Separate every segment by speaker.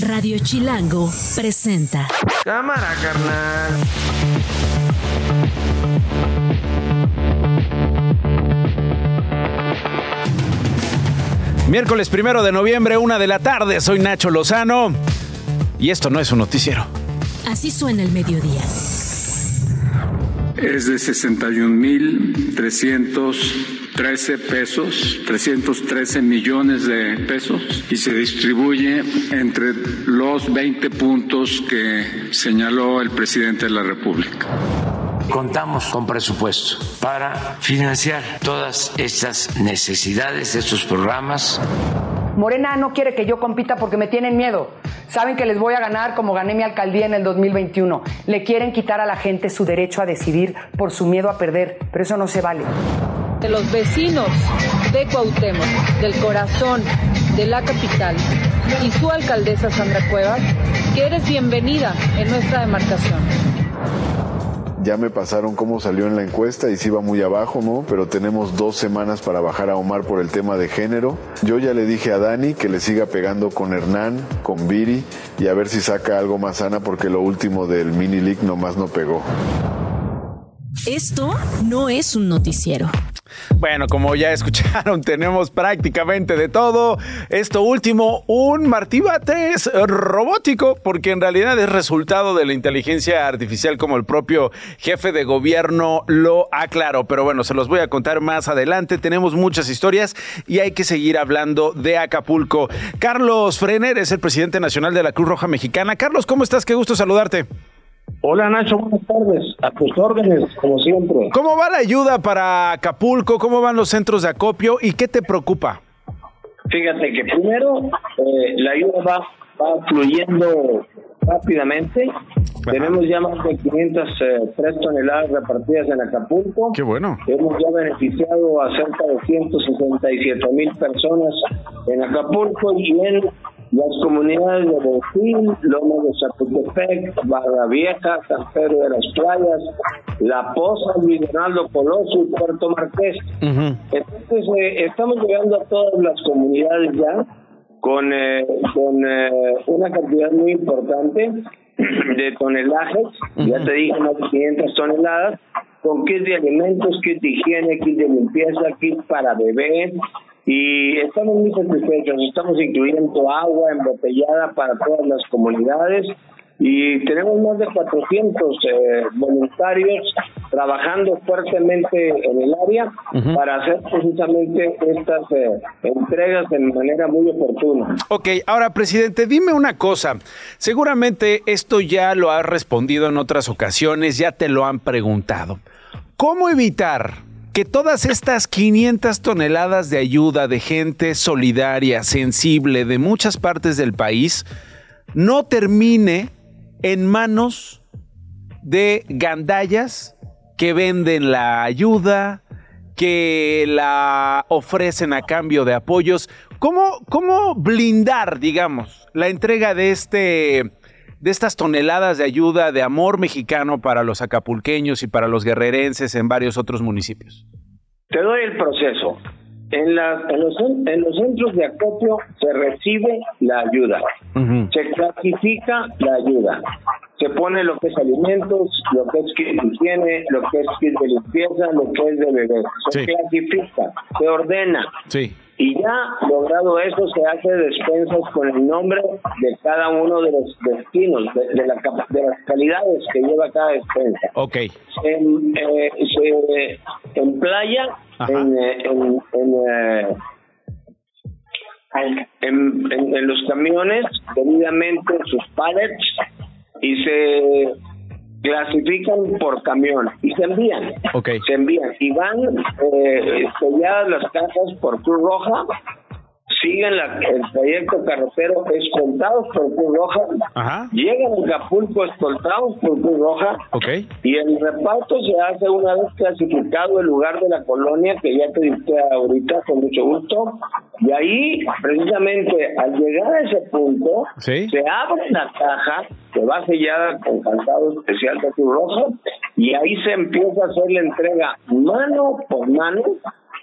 Speaker 1: Radio Chilango presenta.
Speaker 2: Cámara, carnal.
Speaker 3: Miércoles primero de noviembre, una de la tarde. Soy Nacho Lozano. Y esto no es un noticiero.
Speaker 1: Así suena el mediodía.
Speaker 4: Es de 61.313 pesos, 313 millones de pesos, y se distribuye entre los 20 puntos que señaló el presidente de la República.
Speaker 2: Contamos con presupuesto para financiar todas estas necesidades, estos programas.
Speaker 5: Morena no quiere que yo compita porque me tienen miedo. Saben que les voy a ganar como gané mi alcaldía en el 2021. Le quieren quitar a la gente su derecho a decidir por su miedo a perder, pero eso no se vale.
Speaker 6: De los vecinos de Cuauhtémoc, del corazón de la capital y su alcaldesa Sandra Cuevas, que eres bienvenida en nuestra demarcación.
Speaker 7: Ya me pasaron cómo salió en la encuesta y sí va muy abajo, ¿no? Pero tenemos dos semanas para bajar a Omar por el tema de género. Yo ya le dije a Dani que le siga pegando con Hernán, con Viri y a ver si saca algo más sana porque lo último del mini league nomás no pegó.
Speaker 1: Esto no es un noticiero.
Speaker 3: Bueno, como ya escucharon, tenemos prácticamente de todo. Esto último, un Martí Batres robótico, porque en realidad es resultado de la inteligencia artificial, como el propio jefe de gobierno lo aclaró. Pero bueno, se los voy a contar más adelante. Tenemos muchas historias y hay que seguir hablando de Acapulco. Carlos Frener es el presidente nacional de la Cruz Roja Mexicana. Carlos, ¿cómo estás? Qué gusto saludarte.
Speaker 8: Hola Nacho, buenas tardes. A tus órdenes, como siempre.
Speaker 3: ¿Cómo va la ayuda para Acapulco? ¿Cómo van los centros de acopio? ¿Y qué te preocupa?
Speaker 8: Fíjate que primero eh, la ayuda va, va fluyendo rápidamente. Tenemos ya más de 503 toneladas repartidas en Acapulco.
Speaker 3: Qué bueno.
Speaker 8: Hemos ya beneficiado a cerca de 167 mil personas en Acapulco y en las comunidades de Bonfil, Loma de Chapultepec, Barra Vieja, San Pedro de las Playas, La Poza, Luis Coloso y Puerto Marqués. Entonces, eh, estamos llegando a todas las comunidades ya con, eh, con eh, una cantidad muy importante de tonelajes, ya te dije, más de 500 toneladas, con kits de alimentos, kits de higiene, kits de limpieza, kits para bebés, y estamos muy satisfechos. Estamos incluyendo agua embotellada para todas las comunidades y tenemos más de 400 eh, voluntarios trabajando fuertemente en el área para hacer precisamente estas eh, entregas de manera muy oportuna.
Speaker 3: Ok, ahora presidente, dime una cosa. Seguramente esto ya lo has respondido en otras ocasiones, ya te lo han preguntado. ¿Cómo evitar que todas estas 500 toneladas de ayuda de gente solidaria, sensible de muchas partes del país, no termine en manos de gandallas que venden la ayuda, que la ofrecen a cambio de apoyos. ¿Cómo, cómo blindar, digamos, la entrega de este de estas toneladas de ayuda de amor mexicano para los acapulqueños y para los guerrerenses en varios otros municipios?
Speaker 8: Te doy el proceso. En, la, en, los, en los centros de acopio se recibe la ayuda, se clasifica la ayuda, se pone lo que es alimentos, lo que es kit de higiene, lo que es kit de limpieza, lo que es de bebé. Se
Speaker 3: Sí.
Speaker 8: clasifica, se ordena.
Speaker 3: Sí.
Speaker 8: Y ya logrado eso, se hace despensas con el nombre de cada uno de los destinos, de, de la de las calidades que lleva cada despensa.
Speaker 3: Ok.
Speaker 8: En, eh, se- en playa,
Speaker 3: Ajá.
Speaker 8: en, eh, en, en, eh, en, en- en los camiones, debidamente sus pallets, y se clasifican por camión y se envían.
Speaker 3: Ok.
Speaker 8: Se envían y van eh, selladas las cajas por Cruz Roja, siguen la- el trayecto carretero escoltados por Cruz Roja,
Speaker 3: Ajá.
Speaker 8: llegan a Acapulco escoltados por Cruz Roja,
Speaker 3: Ok.
Speaker 8: y el reparto se hace una vez clasificado el lugar de la colonia, que ya te diste ahorita con mucho gusto. Y ahí, precisamente, al llegar a ese punto,
Speaker 3: Sí.
Speaker 8: se abre la caja que va sellada con cantado especial de Cruz Roja y ahí se empieza a hacer la entrega mano por mano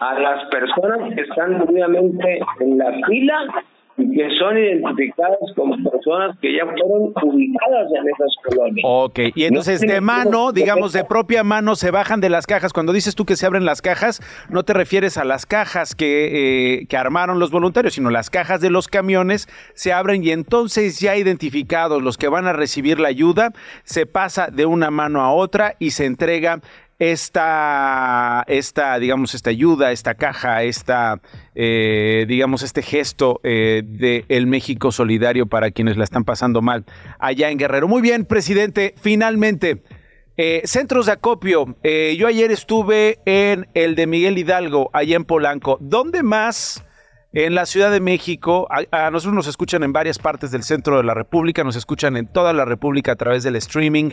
Speaker 8: a las personas que están debidamente en la fila y que son identificadas como personas que ya fueron ubicadas en esas colonias.
Speaker 3: Ok, y entonces de mano, digamos de propia mano, se bajan de las cajas. Cuando dices tú que se abren las cajas, no te refieres a las cajas que, eh, que armaron los voluntarios, sino las cajas de los camiones se abren y entonces ya identificados los que van a recibir la ayuda, se pasa de una mano a otra y se entrega esta, esta, digamos, esta ayuda, esta caja, esta, eh, digamos, este gesto eh, de el México solidario para quienes la están pasando mal allá en Guerrero. Muy bien, presidente, finalmente. Eh, centros de acopio. yo ayer estuve en el de Miguel Hidalgo, allá en Polanco. ¿Dónde más en la Ciudad de México? A, a, nosotros nos escuchan en varias partes del centro de la República, nos escuchan en toda la República a través del streaming.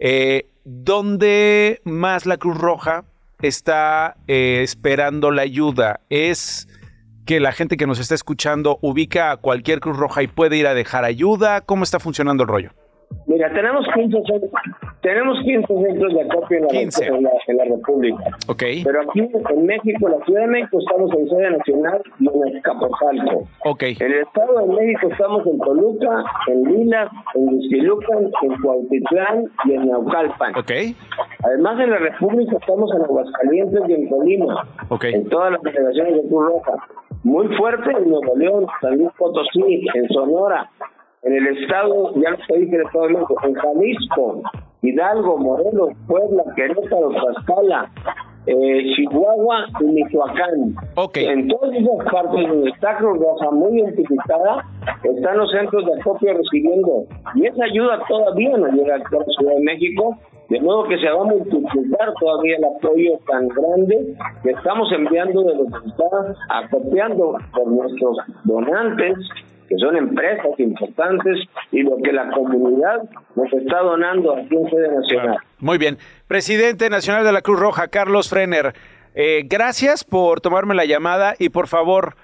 Speaker 3: Eh, ¿Dónde más la Cruz Roja está eh, esperando la ayuda? ¿Es que la gente que nos está escuchando ubica a cualquier Cruz Roja y puede ir a dejar ayuda? ¿Cómo está funcionando el rollo?
Speaker 8: Mira, tenemos 15, tenemos 15 centros de acopio en la,
Speaker 3: 15.
Speaker 8: En, la, en la República.
Speaker 3: Ok.
Speaker 8: Pero aquí en México, la Ciudad de México, estamos en sede nacional y en Escaposalco.
Speaker 3: Ok.
Speaker 8: En el Estado de México estamos en Toluca, en Lilas, en Huizquilucan, en Cuautitlán y en Naucalpan.
Speaker 3: Ok.
Speaker 8: Además, en la República estamos en Aguascalientes y en Colima.
Speaker 3: Ok.
Speaker 8: En todas las federaciones de Cruz Roja. Muy fuerte en Nuevo León, San Luis Potosí, en Sonora, en el estado, ya lo dije de todo mundo, en Jalisco, Hidalgo, Morelos, Puebla, Querétaro, Tlaxcala, eh, Chihuahua y Michoacán.
Speaker 3: Okay.
Speaker 8: En todas esas partes donde está Cruz Roja muy identificada, están los centros de acopio recibiendo. Y esa ayuda todavía no llega a la Ciudad de México, de modo que se va a multiplicar todavía el apoyo tan grande que estamos enviando de lo que está acopiando por nuestros donantes que son empresas importantes y lo que la comunidad nos está donando aquí en sede nacional.
Speaker 3: Muy bien. Presidente Nacional de la Cruz Roja, Carlos Frener, eh, gracias por tomarme la llamada y por favor,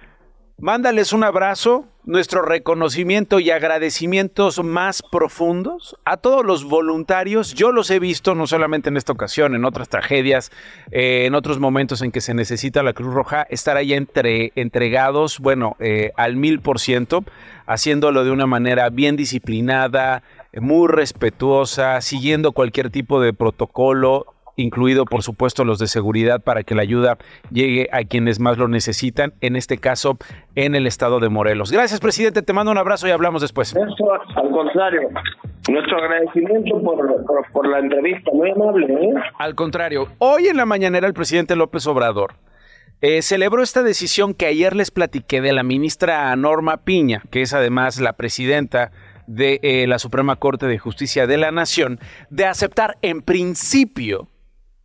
Speaker 3: mándales un abrazo, nuestro reconocimiento y agradecimientos más profundos a todos los voluntarios. Yo los he visto no solamente en esta ocasión, en otras tragedias, eh, en otros momentos en que se necesita la Cruz Roja, estar ahí entre, entregados, bueno, eh, al mil por ciento, haciéndolo de una manera bien disciplinada, muy respetuosa, siguiendo cualquier tipo de protocolo, incluido por supuesto los de seguridad para que la ayuda llegue a quienes más lo necesitan, en este caso en el estado de Morelos. Gracias, presidente, te mando un abrazo y hablamos después.
Speaker 8: Eso, al contrario, nuestro agradecimiento por, por, por la entrevista, muy amable. ¿eh?
Speaker 3: Al contrario, hoy en la mañanera el presidente López Obrador eh, celebró esta decisión que ayer les platiqué de la ministra Norma Piña, que es además la presidenta de eh, la Suprema Corte de Justicia de la Nación, de aceptar en principio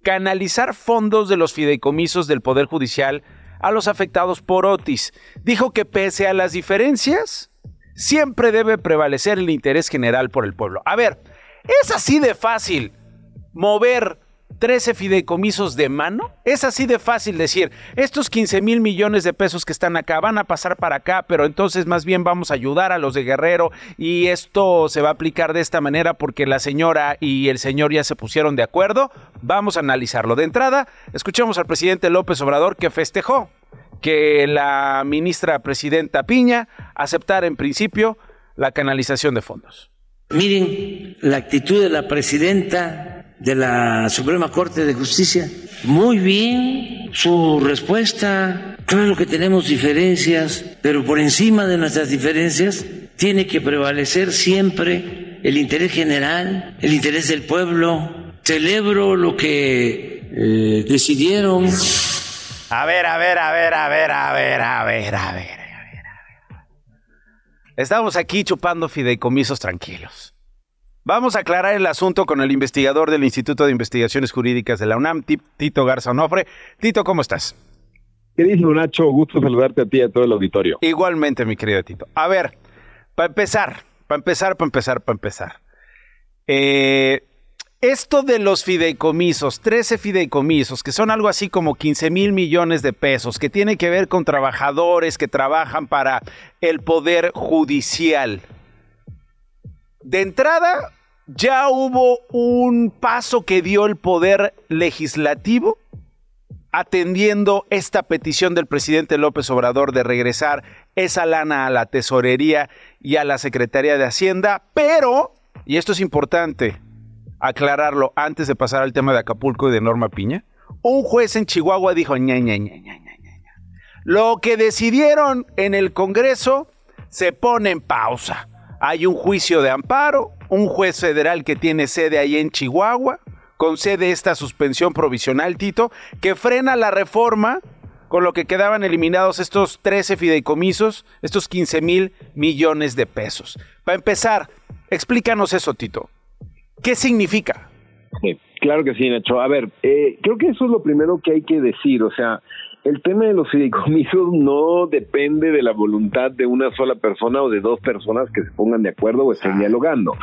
Speaker 3: canalizar fondos de los fideicomisos del Poder Judicial a los afectados por Otis. Dijo que pese a las diferencias, siempre debe prevalecer el interés general por el pueblo. A ver, ¿es así de fácil mover 13 fideicomisos de mano? Es así de fácil decir, estos 15 mil millones de pesos que están acá van a pasar para acá, pero entonces más bien vamos a ayudar a los de Guerrero y esto se va a aplicar de esta manera porque la señora y el señor ya se pusieron de acuerdo. Vamos a analizarlo. De entrada, escuchemos al presidente López Obrador que festejó que la ministra presidenta Piña aceptara en principio la canalización de fondos.
Speaker 9: Miren la actitud de la presidenta de la Suprema Corte de Justicia. Muy bien su respuesta. Claro que tenemos diferencias, pero por encima de nuestras diferencias tiene que prevalecer siempre el interés general, el interés del pueblo. Celebro lo que eh, decidieron.
Speaker 3: A ver, a ver, a ver, a ver, a ver, a ver, a ver. Estamos aquí chupando fideicomisos tranquilos. Vamos a aclarar el asunto con el investigador del Instituto de Investigaciones Jurídicas de la UNAM, Tito Garza Onofre. Tito, ¿cómo estás?
Speaker 10: Querido Nacho, gusto saludarte a ti y a todo el auditorio.
Speaker 3: Igualmente, mi querido Tito. A ver, para empezar, para empezar, para empezar, para empezar. Eh, esto de los fideicomisos, 13 fideicomisos, que son algo así como 15 mil millones de pesos, que tiene que ver con trabajadores que trabajan para el Poder Judicial. De entrada, ya hubo un paso que dio el Poder Legislativo atendiendo esta petición del presidente López Obrador de regresar esa lana a la tesorería y a la Secretaría de Hacienda, pero, y esto es importante aclararlo antes de pasar al tema de Acapulco y de Norma Piña, un juez en Chihuahua dijo, ña, ña, ña. Lo que decidieron en el Congreso se pone en pausa. Hay un juicio de amparo, un juez federal que tiene sede ahí en Chihuahua, concede esta suspensión provisional, Tito, que frena la reforma con lo que quedaban eliminados estos 13 fideicomisos, estos 15 mil millones de pesos. Para empezar, explícanos eso, Tito. ¿Qué significa?
Speaker 10: Claro que sí, Nacho. A ver, eh, creo que eso es lo primero que hay que decir. O sea, el tema de los fideicomisos no depende de la voluntad de una sola persona o de dos personas que se pongan de acuerdo o estén dialogando.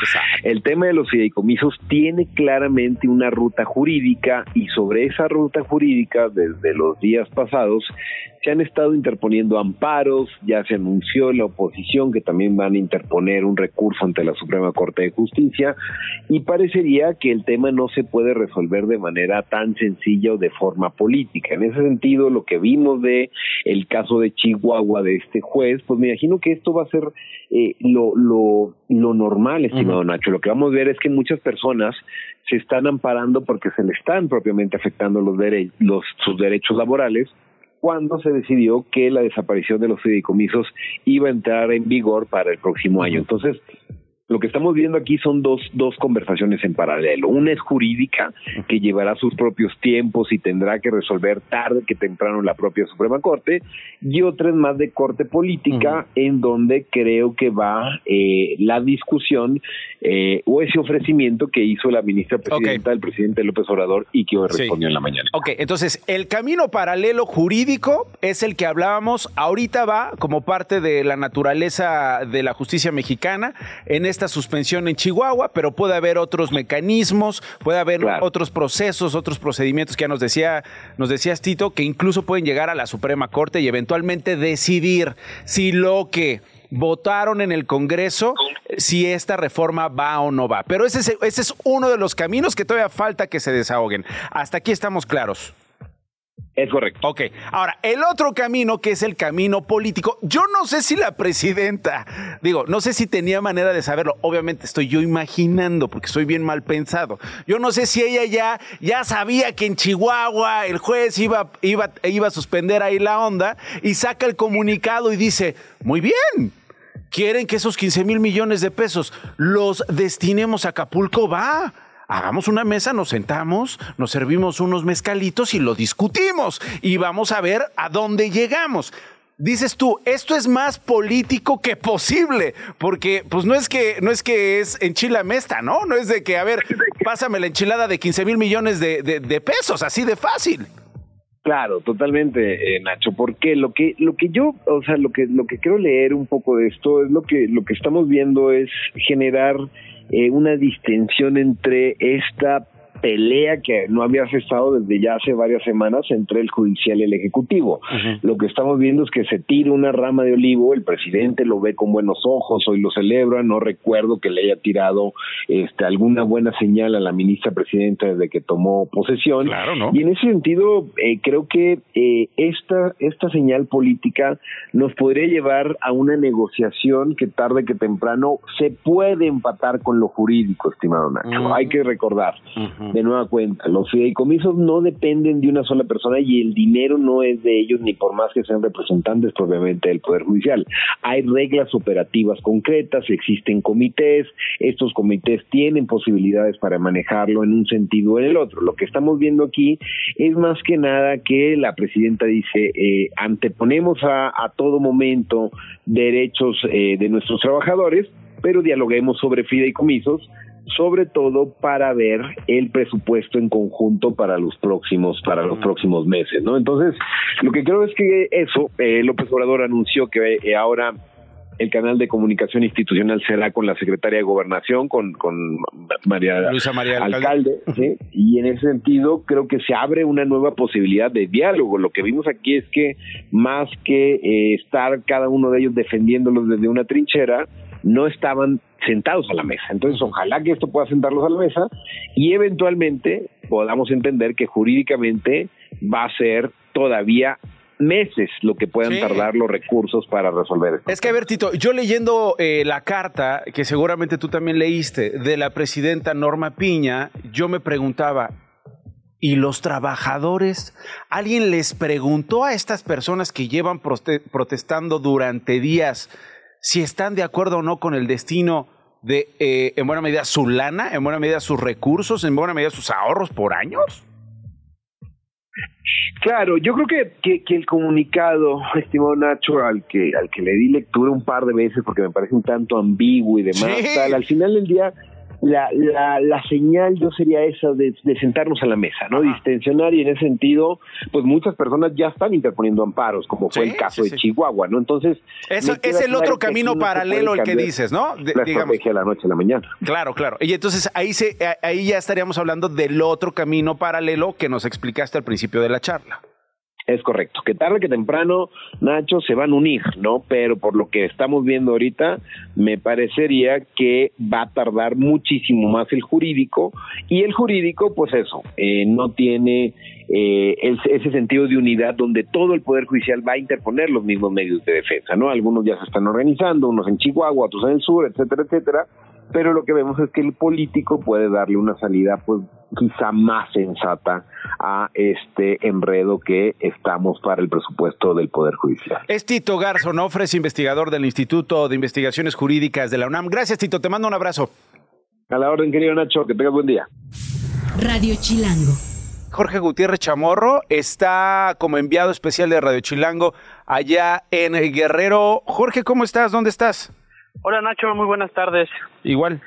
Speaker 10: El tema de los fideicomisos tiene claramente una ruta jurídica y sobre esa ruta jurídica desde los días pasados se han estado interponiendo amparos, ya se anunció la oposición que también van a interponer un recurso ante la Suprema Corte de Justicia y parecería que el tema no se puede resolver de manera tan sencilla o de forma política. En ese sentido, lo que vimos de el caso de Chihuahua de este juez, pues me imagino que esto va a ser eh, lo, lo, lo normal, estimado Nacho. Lo que vamos a ver es que muchas personas se están amparando porque se le están propiamente afectando los, dere los sus derechos laborales cuando se decidió que la desaparición de los fideicomisos iba a entrar en vigor para el próximo año. Entonces, lo que estamos viendo aquí son dos, dos conversaciones en paralelo. Una es jurídica, que llevará sus propios tiempos y tendrá que resolver tarde que temprano la propia Suprema Corte, y otra es más de corte política, en donde creo que va eh, la discusión eh, o ese ofrecimiento que hizo la ministra presidenta del presidente López Obrador y que hoy respondió en la mañana.
Speaker 3: Ok, entonces el camino paralelo jurídico es el que hablábamos, ahorita va como parte de la naturaleza de la justicia mexicana. En esta suspensión en Chihuahua, pero puede haber otros mecanismos, puede haber otros procesos, otros procedimientos que ya nos decía, nos decías Tito, que incluso pueden llegar a la Suprema Corte y eventualmente decidir si lo que votaron en el Congreso si esta reforma va o no va. Pero ese es, ese es uno de los caminos que todavía falta que se desahoguen. Hasta aquí estamos claros.
Speaker 10: Es correcto.
Speaker 3: Ok, ahora, el otro camino que es el camino político, yo no sé si la presidenta, digo, no sé si tenía manera de saberlo, obviamente estoy yo imaginando porque soy bien mal pensado, yo no sé si ella ya, ya sabía que en Chihuahua el juez iba, iba, iba a suspender ahí la onda y saca el comunicado y dice, muy bien, quieren que esos 15 mil millones de pesos los destinemos a Acapulco, va hagamos una mesa, nos sentamos, nos servimos unos mezcalitos y lo discutimos y vamos a ver a dónde llegamos. Dices tú, esto es más político que posible, porque pues no es que no es que es enchila mesta, ¿no? No es de que, a ver, pásame la enchilada de 15 mil millones de, de, pesos, así de fácil.
Speaker 10: Claro, totalmente, eh, Nacho, porque lo que lo que yo, o sea, lo que lo que quiero leer un poco de esto es lo que lo que estamos viendo es generar eh, una distensión entre esta pelea que no había cesado desde ya hace varias semanas entre el judicial y el ejecutivo. Lo que estamos viendo es que se tira una rama de olivo, el presidente lo ve con buenos ojos, hoy lo celebra, no recuerdo que le haya tirado este, alguna buena señal a la ministra presidenta desde que tomó posesión. Y en ese sentido, eh, creo que eh, esta, esta señal política nos podría llevar a una negociación que tarde que temprano se puede empatar con lo jurídico, estimado Nacho. Hay que recordar de nueva cuenta. Los fideicomisos no dependen de una sola persona y el dinero no es de ellos ni por más que sean representantes propiamente del Poder Judicial. Hay reglas operativas concretas, existen comités, estos comités tienen posibilidades para manejarlo en un sentido o en el otro. Lo que estamos viendo aquí es más que nada que la presidenta dice, eh, anteponemos a, a, todo momento derechos eh, de nuestros trabajadores, pero dialoguemos sobre fideicomisos sobre todo para ver el presupuesto en conjunto para los próximos para los próximos meses, ¿no? Entonces, lo que creo es que eso eh, López Obrador anunció que eh, ahora el canal de comunicación institucional será con la secretaria de Gobernación, con, con María,
Speaker 3: Luisa María
Speaker 10: Alcalde, y en ese sentido creo que se abre una nueva posibilidad de diálogo. Lo que vimos aquí es que más que eh, estar cada uno de ellos defendiéndolos desde una trinchera, no estaban sentados a la mesa. Entonces, ojalá que esto pueda sentarlos a la mesa y eventualmente podamos entender que jurídicamente va a ser todavía meses lo que puedan
Speaker 3: Sí.
Speaker 10: tardar los recursos para resolver esto.
Speaker 3: Es que, a ver, Tito, yo leyendo eh, la carta, que seguramente tú también leíste, de la presidenta Norma Piña, yo me preguntaba, ¿y los trabajadores? ¿Alguien les preguntó a estas personas que llevan prote- protestando durante días si están de acuerdo o no con el destino de, eh, en buena medida, su lana, en buena medida, sus recursos, en buena medida, sus ahorros por años?
Speaker 10: Claro, yo creo que, que, que el comunicado, estimado Nacho, al que, al que le di lectura un par de veces porque me parece un tanto ambiguo y demás,
Speaker 3: Sí.
Speaker 10: tal, al final del día la, la, la señal yo sería esa de, de sentarnos a la mesa, ¿no? Distensionar y en ese sentido, pues muchas personas ya están interponiendo amparos, como fue
Speaker 3: Sí,
Speaker 10: el caso
Speaker 3: sí,
Speaker 10: de
Speaker 3: sí.
Speaker 10: Chihuahua, ¿no? Entonces...
Speaker 3: Eso es el otro camino paralelo el que dices, ¿no? De-
Speaker 10: la
Speaker 3: digamos.
Speaker 10: estrategia de la noche a la mañana.
Speaker 3: Claro, claro. Y entonces ahí, se, ahí ya estaríamos hablando del otro camino paralelo que nos explicaste al principio de la charla.
Speaker 10: Es correcto, que tarde que temprano, Nacho, se van a unir, ¿no? Pero por lo que estamos viendo ahorita, me parecería que va a tardar muchísimo más el jurídico y el jurídico, pues eso, eh, no tiene eh, ese sentido de unidad donde todo el Poder Judicial va a interponer los mismos medios de defensa, ¿no? Algunos ya se están organizando, unos en Chihuahua, otros en el sur, etcétera, etcétera, pero lo que vemos es que el político puede darle una salida, pues quizá más sensata a este enredo que estamos para el presupuesto del Poder Judicial.
Speaker 3: Es Tito Garzo Nofres, investigador del Instituto de Investigaciones Jurídicas de la UNAM. Gracias, Tito. Te mando un abrazo.
Speaker 10: A la orden, querido Nacho, que tengas buen día.
Speaker 1: Radio Chilango.
Speaker 3: Jorge Gutiérrez Chamorro está como enviado especial de Radio Chilango allá en Guerrero. Jorge, ¿cómo estás? ¿Dónde estás?
Speaker 11: Hola Nacho, muy buenas tardes.
Speaker 3: Igual.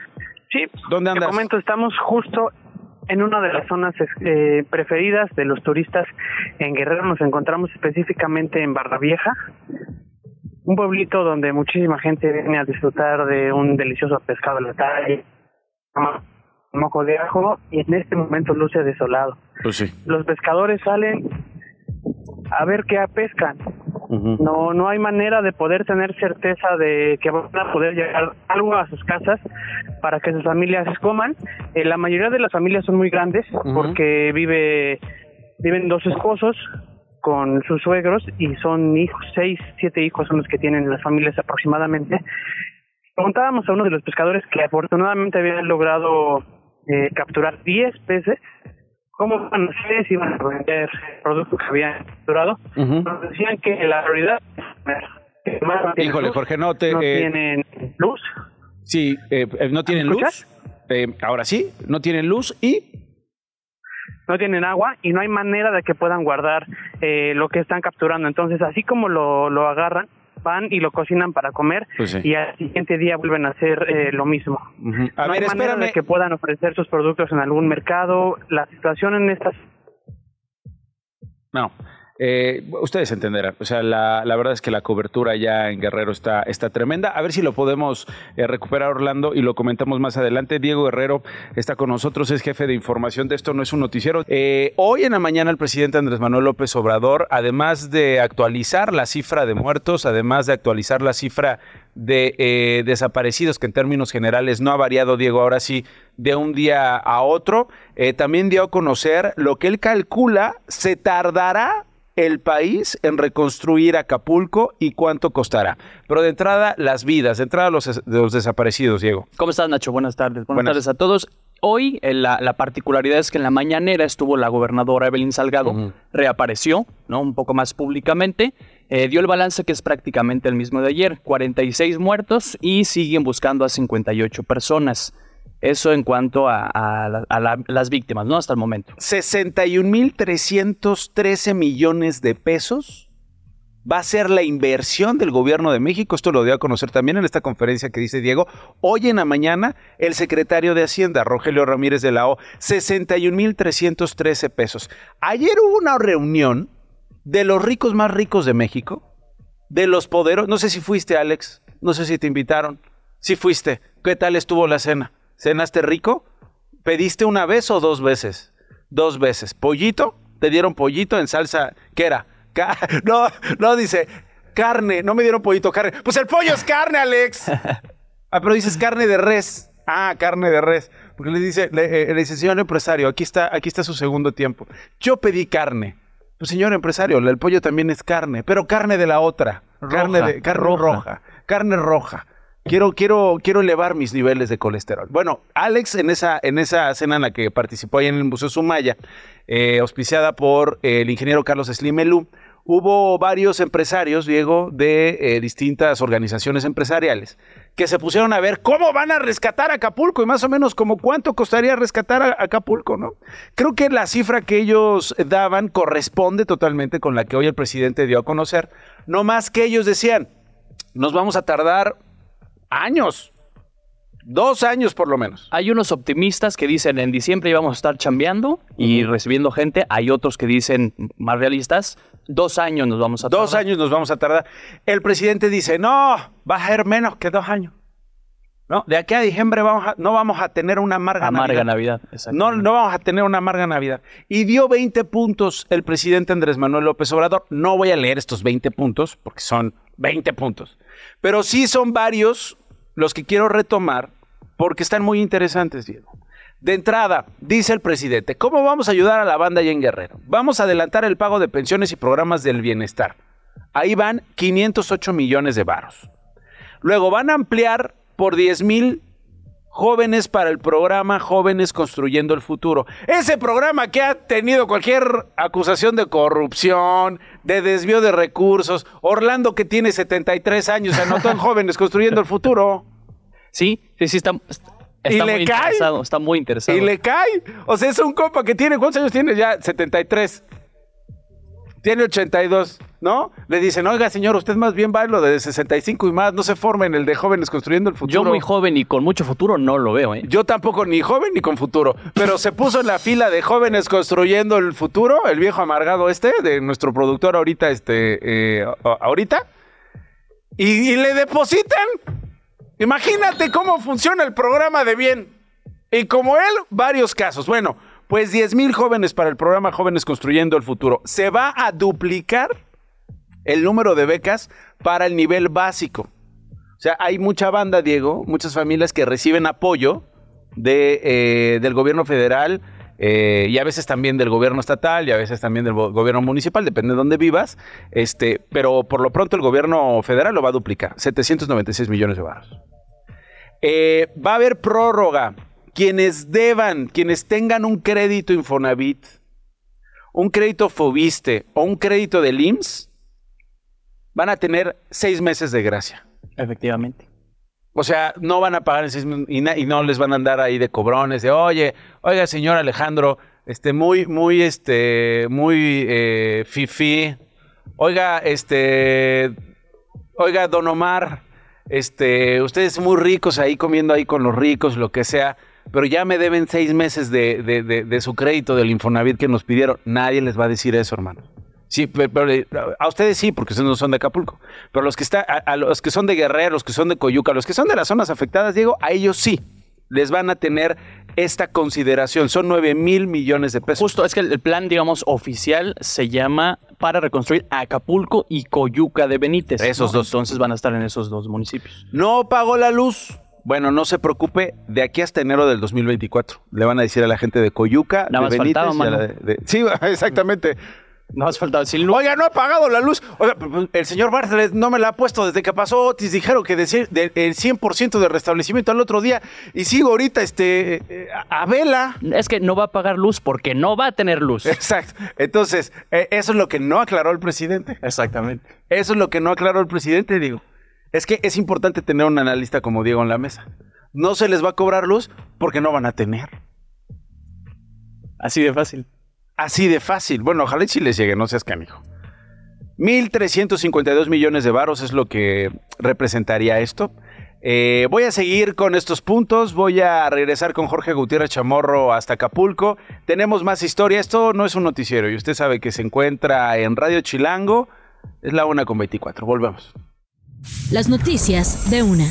Speaker 11: Sí,
Speaker 3: ¿Dónde andas?
Speaker 11: te comento, estamos justo en una de las zonas eh, preferidas de los turistas en Guerrero. Nos encontramos específicamente en Barra Vieja, un pueblito donde muchísima gente viene a disfrutar de un delicioso pescado en la calle, mojo de ajo, y en este momento luce desolado.
Speaker 3: Pues sí.
Speaker 11: Los pescadores salen a ver qué pescan. No, no hay manera de poder tener certeza de que van a poder llegar algo a sus casas para que sus familias coman. Eh, la mayoría de las familias son muy grandes porque vive viven dos esposos con sus suegros y son hijos, seis, siete hijos son los que tienen las familias aproximadamente. Preguntábamos a uno de los pescadores que afortunadamente habían logrado eh, capturar 10 peces cómo van a hacer, si iban a vender productos que habían capturado. Nos decían que la prioridad que más no
Speaker 3: Híjole,
Speaker 11: luz,
Speaker 3: Jorge, no te...
Speaker 11: no
Speaker 3: eh,
Speaker 11: tienen luz.
Speaker 3: Sí, eh, eh, no tienen
Speaker 11: ¿Me
Speaker 3: luz. Eh, ahora sí, no tienen luz y...
Speaker 11: no tienen agua y no hay manera de que puedan guardar eh, lo que están capturando. Entonces, así como lo, lo agarran, van y lo cocinan para comer
Speaker 3: Pues sí.
Speaker 11: y al siguiente día vuelven a hacer eh, lo mismo.
Speaker 3: Ujú. A
Speaker 11: no
Speaker 3: ver,
Speaker 11: hay manera
Speaker 3: espérame.
Speaker 11: de que puedan ofrecer sus productos en algún mercado. La situación en estas
Speaker 3: No. Eh, ustedes entenderán. O sea, la, la verdad es que la cobertura ya en Guerrero está, está tremenda. A ver si lo podemos eh, recuperar, Orlando, y lo comentamos más adelante. Diego Guerrero está con nosotros, es jefe de información de esto, no es un noticiero. Eh, hoy en la mañana el presidente Andrés Manuel López Obrador, además de actualizar la cifra de muertos, además de actualizar la cifra de eh, desaparecidos, que en términos generales no ha variado, Diego, ahora sí, de un día a otro, también dio a conocer lo que él calcula se tardará el país en reconstruir Acapulco y cuánto costará. Pero de entrada, las vidas, de entrada los, de los desaparecidos, Diego.
Speaker 12: ¿Cómo estás, Nacho? Buenas tardes. Buenas,
Speaker 3: Buenas.
Speaker 12: tardes a todos. Hoy eh, la, la particularidad es que en la mañanera estuvo la gobernadora Evelyn Salgado, reapareció, ¿no? Un poco más públicamente, eh, dio el balance que es prácticamente el mismo de ayer, 46 muertos y siguen buscando a 58 personas. Eso en cuanto a, a la- a la- las víctimas, ¿no? Hasta el momento.
Speaker 3: 61.313 millones de pesos va a ser la inversión del gobierno de México. Esto lo dio a conocer también en esta conferencia que dice Diego. Hoy en la mañana, el secretario de Hacienda, Rogelio Ramírez de la O, 61.313 pesos. Ayer hubo una reunión de los ricos más ricos de México, de los poderosos. No sé si fuiste, Alex. No sé si te invitaron. Si fuiste. ¿Qué tal estuvo la cena? ¿Cenaste rico? ¿Pediste una vez o dos veces? Dos veces. ¿Pollito? ¿Te dieron pollito en salsa? ¿Qué era? Ca- no, no, dice carne. No me dieron pollito, carne. Pues el pollo es carne, Alex. Ah, pero dices carne de res. Ah, carne de res. Porque le dice, le, eh, le dice, señor empresario, aquí está, aquí está su segundo tiempo. Yo pedí carne. Pues señor empresario, el pollo también es carne, pero carne de la otra, carne de carne
Speaker 12: roja.
Speaker 3: roja, carne roja. Quiero, quiero, quiero elevar mis niveles de colesterol. Bueno, Alex, en esa, en esa cena en la que participó ahí en el Museo Sumaya, eh, auspiciada por eh, el ingeniero Carlos Slimelú, hubo varios empresarios, Diego, de eh, distintas organizaciones empresariales, que se pusieron a ver cómo van a rescatar Acapulco y más o menos como cuánto costaría rescatar a Acapulco, ¿no? Creo que la cifra que ellos daban corresponde totalmente con la que hoy el presidente dio a conocer, no más que ellos decían, nos vamos a tardar años, dos años por lo menos.
Speaker 12: Hay unos optimistas que dicen en diciembre íbamos a estar chambeando y recibiendo gente. Hay otros que dicen, más realistas, dos años nos vamos a tardar.
Speaker 3: Dos años nos vamos a tardar. El presidente dice, no, va a ser menos que dos años. No, de aquí a diciembre vamos a- no vamos a tener una amarga,
Speaker 12: Amarga
Speaker 3: Navidad.
Speaker 12: Navidad.
Speaker 3: No, no vamos a tener una amarga Navidad. Y dio 20 puntos el presidente Andrés Manuel López Obrador. No voy a leer estos 20 puntos porque son 20 puntos. Pero sí son varios los que quiero retomar porque están muy interesantes, Diego. De entrada, dice el presidente, ¿cómo vamos a ayudar a la banda allá en Guerrero? Vamos a adelantar el pago de pensiones y programas del bienestar. Ahí van 508 millones de varos. Luego van a ampliar por 10 mil jóvenes para el programa Jóvenes Construyendo el Futuro. Ese programa que ha tenido cualquier acusación de corrupción, de desvío de recursos. Orlando, que tiene 73 años, se anotó en Jóvenes Construyendo el Futuro.
Speaker 12: Sí, sí, sí, está, está
Speaker 3: ¿Y le
Speaker 12: muy
Speaker 3: cae?
Speaker 12: interesado. Está muy interesado.
Speaker 3: Y le cae. O sea, es un compa que tiene, ¿cuántos años tiene ya? 73. Tiene 82, ¿no? Le dicen, oiga, señor, usted más bien va en lo de 65 y más, no se forma en el de jóvenes construyendo el futuro.
Speaker 12: Yo muy joven y con mucho futuro no lo veo, ¿eh?
Speaker 3: Yo tampoco ni joven ni con futuro, pero se puso en la fila de jóvenes construyendo el futuro, el viejo amargado este, de nuestro productor ahorita, este, eh, ahorita, y, y le depositan. Imagínate cómo funciona el programa de bien. Y como él, varios casos. Bueno, pues 10 mil jóvenes para el programa Jóvenes Construyendo el Futuro. Se va a duplicar el número de becas para el nivel básico. O sea, hay mucha banda, Diego, muchas familias que reciben apoyo de, eh, del gobierno federal eh, y a veces también del gobierno estatal y a veces también del go- gobierno municipal, depende de dónde vivas. Este, pero por lo pronto el gobierno federal lo va a duplicar, 796 millones de barros. Eh, va a haber prórroga. Quienes deban, quienes tengan un crédito Infonavit, un crédito Fobiste o un crédito del IMSS, van a tener seis meses de gracia.
Speaker 12: Efectivamente.
Speaker 3: O sea, no van a pagar en seis meses y, no les van a andar ahí de cobrones, de oye, oiga, señor Alejandro, este, muy, muy, este, muy eh, fifi. Oiga, este, oiga, don Omar, este, ustedes muy ricos ahí comiendo ahí con los ricos, lo que sea, pero ya me deben seis meses de, de- de- de su crédito del Infonavit que nos pidieron. Nadie les va a decir eso, hermano. Sí, pe- pero, eh, a ustedes sí, porque ustedes no son de Acapulco. Pero los que está, a, a los que son de Guerrero, los que son de Coyuca, los que son de las zonas afectadas, Diego, a ellos sí les van a tener esta consideración. Son 9 mil millones de pesos.
Speaker 12: Justo, es que el plan, digamos, oficial se llama para reconstruir Acapulco y Coyuca de Benítez.
Speaker 3: Esos
Speaker 12: ¿no?
Speaker 3: dos.
Speaker 12: Entonces van a estar en esos dos municipios.
Speaker 3: No pagó la luz. Bueno, no se preocupe, de aquí hasta enero del 2024. Le van a decir a la gente de Coyuca,
Speaker 12: Nada
Speaker 3: de
Speaker 12: más
Speaker 3: Benítez
Speaker 12: faltaba, mano.
Speaker 3: de- de- Sí, exactamente.
Speaker 12: No has faltado decir luz.
Speaker 3: Oiga, no ha pagado la luz. Oiga, pero el señor Bartlett no me la ha puesto desde que pasó Otis. Dijeron que decía de- el 100% de restablecimiento al otro día. Y sigo ahorita este, eh, a a vela.
Speaker 12: Es que no va a pagar luz porque no va a tener luz.
Speaker 3: Exacto. Entonces, eh, eso es lo que no aclaró el presidente.
Speaker 12: Exactamente.
Speaker 3: Eso es lo que no aclaró el presidente, digo. Es que es importante tener un analista como Diego en la mesa. No se les va a cobrar luz porque no van a tener.
Speaker 12: Así de fácil.
Speaker 3: Así de fácil. Bueno, ojalá y les llegue, no seas canijo. 1.352 millones de varos es lo que representaría esto. Eh, voy a seguir con estos puntos. Voy a regresar con Jorge Gutiérrez Chamorro hasta Acapulco. Tenemos más historia. Esto no es un noticiero y usted sabe que se encuentra en Radio Chilango. Es la una con 24. Volvemos.
Speaker 1: Las noticias de una.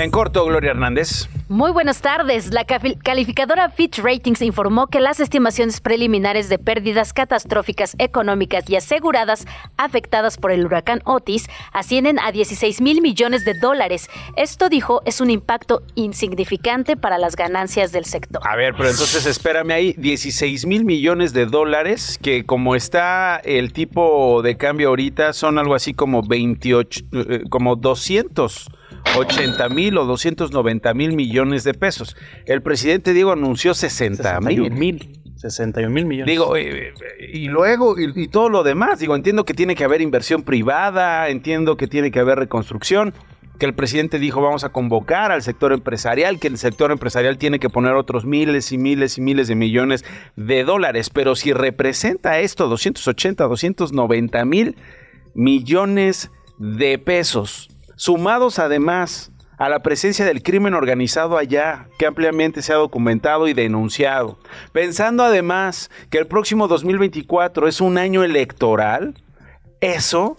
Speaker 3: En corto, Gloria Hernández.
Speaker 13: Muy buenas tardes. La calificadora Fitch Ratings informó que las estimaciones preliminares de pérdidas catastróficas económicas y aseguradas afectadas por el huracán Otis ascienden a 16 mil millones de dólares. Esto, dijo, es un impacto insignificante para las ganancias del sector.
Speaker 3: A ver, pero entonces espérame ahí, 16 mil millones de dólares, que como está el tipo de cambio ahorita, son algo así como 28, eh, como 200 80 mil o 290 mil millones de pesos. El presidente Diego anunció 60 mil.
Speaker 12: 61 mil millones.
Speaker 3: Digo, eh, eh, y luego, y, todo lo demás, digo, entiendo que tiene que haber inversión privada, entiendo que tiene que haber reconstrucción, que el presidente dijo vamos a convocar al sector empresarial, que el sector empresarial tiene que poner otros miles y miles y miles de millones de dólares, pero si representa esto 280, 290 mil millones de pesos sumados además a la presencia del crimen organizado allá, que ampliamente se ha documentado y denunciado, pensando además que el próximo 2024 es un año electoral, eso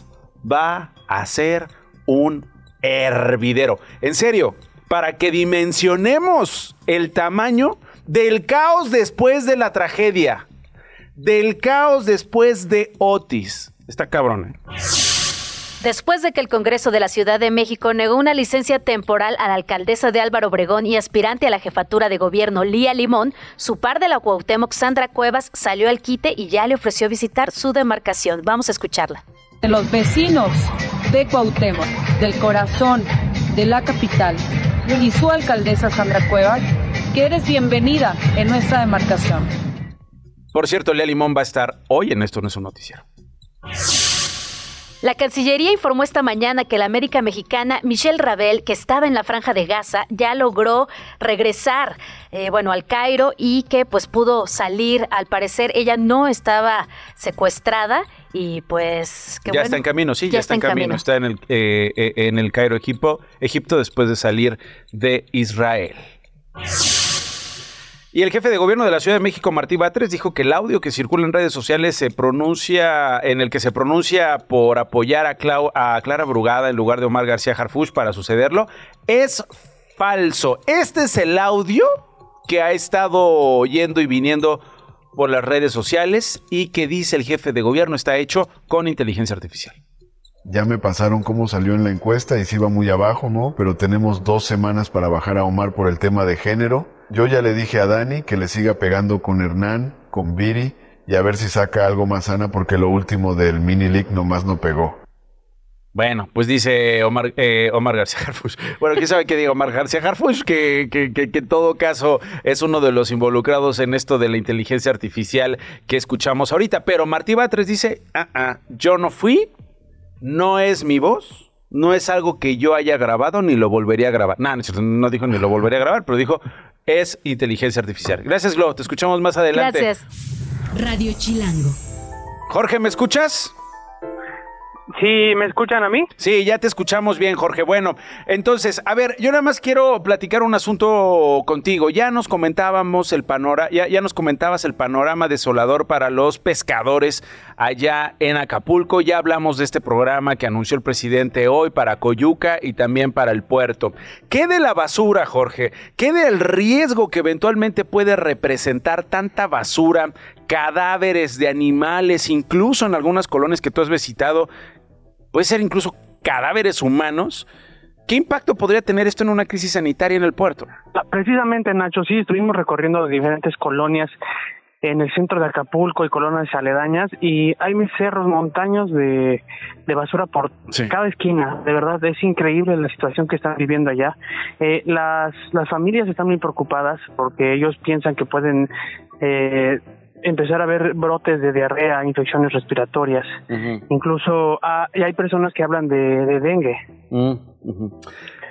Speaker 3: va a ser un hervidero. En serio, para que dimensionemos el tamaño del caos después de la tragedia, del caos después de Otis. Está cabrón. ¿eh?
Speaker 13: Después de que el Congreso de la Ciudad de México negó una licencia temporal a la alcaldesa de Álvaro Obregón y aspirante a la jefatura de gobierno Lía Limón, su par de la Cuauhtémoc, Sandra Cuevas, salió al quite y ya le ofreció visitar su demarcación. Vamos a escucharla.
Speaker 6: De los vecinos de Cuauhtémoc, del corazón de la capital, y su alcaldesa Sandra Cuevas, que eres bienvenida en nuestra demarcación.
Speaker 3: Por cierto, Lía Limón va a estar hoy en Esto No es un Noticiero.
Speaker 13: La Cancillería informó esta mañana que la América mexicana Michelle Rabel, que estaba en la franja de Gaza, ya logró regresar, eh, bueno, al Cairo y que pues pudo salir. Al parecer ella no estaba secuestrada y pues
Speaker 3: ya está en camino, sí, ya, está, en camino. Está en el eh, eh, en el Cairo, Egipto, Egipto después de salir de Israel. Y el jefe de gobierno de la Ciudad de México, Martí Batres, dijo que el audio que circula en redes sociales se pronuncia, en el que se pronuncia por apoyar a, Clara Brugada en lugar de Omar García Harfuch para sucederlo, es falso. Este es el audio que ha estado yendo y viniendo por las redes sociales y que dice el jefe de gobierno está hecho con inteligencia artificial.
Speaker 7: Ya me pasaron cómo salió en la encuesta y si iba muy abajo, ¿no? Pero tenemos dos semanas para bajar a Omar por el tema de género. Yo ya le dije a Dani que le siga pegando con Hernán, con Viri y a ver si saca algo más sana porque lo último del mini league nomás no pegó.
Speaker 3: Bueno, pues dice Omar, eh, Omar García Harfush. Bueno, ¿quién sabe qué diga Omar García Harfush? Que, que, que, en todo caso es uno de los involucrados en esto de la inteligencia artificial que escuchamos ahorita. Pero Martí Batres dice, ah, ah, yo no fui, no es mi voz, no es algo que yo haya grabado ni lo volvería a grabar. No, no, dijo ni lo volvería a grabar, pero dijo es inteligencia artificial. Gracias, Glo. Te escuchamos más adelante.
Speaker 13: Gracias.
Speaker 1: Radio Chilango.
Speaker 3: Jorge, ¿me escuchas?
Speaker 11: Sí, ¿me escuchan a mí?
Speaker 3: Sí, ya te escuchamos bien, Jorge. Bueno, entonces, a ver, yo nada más quiero platicar un asunto contigo. Ya nos comentábamos el panorama, ya, ya nos comentabas el panorama desolador para los pescadores allá en Acapulco. Ya hablamos de este programa que anunció el presidente hoy para Coyuca y también para el puerto. ¿Qué de la basura, Jorge? ¿Qué del riesgo que eventualmente puede representar tanta basura cadáveres de animales, incluso en algunas colonias que tú has visitado, puede ser incluso cadáveres humanos. ¿Qué impacto podría tener esto en una crisis sanitaria en el puerto?
Speaker 11: Ah, precisamente, Nacho, sí, estuvimos recorriendo diferentes colonias en el centro de Acapulco y colonias aledañas y hay cerros, montaños de, basura por cada esquina. De verdad, es increíble la situación que están viviendo allá. Eh, las, las familias están muy preocupadas porque ellos piensan que pueden eh, empezar a ver brotes de diarrea, infecciones respiratorias. Incluso ah, hay personas que hablan de, dengue.
Speaker 3: Mm,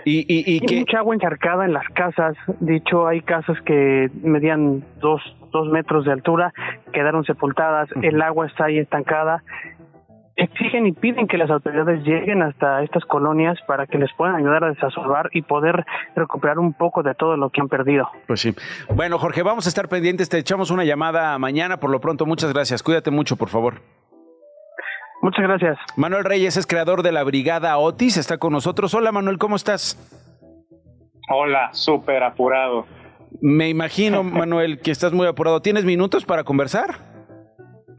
Speaker 3: y, y,
Speaker 11: y mucha agua encharcada en las casas. Dicho, hay casas que medían dos, dos metros de altura, quedaron sepultadas, el agua está ahí estancada exigen y piden que las autoridades lleguen hasta estas colonias para que les puedan ayudar a desasolvar y poder recuperar un poco de todo lo que han perdido.
Speaker 3: Pues sí. Bueno, Jorge, vamos a estar pendientes. Te echamos una llamada mañana. Por lo pronto, muchas gracias. Cuídate mucho, por favor.
Speaker 11: Muchas gracias.
Speaker 3: Manuel Reyes es creador de la Brigada Otis. Está con nosotros. Hola, Manuel, ¿cómo estás?
Speaker 14: Hola, súper apurado.
Speaker 3: Me imagino, Manuel, que estás muy apurado. ¿Tienes minutos para conversar?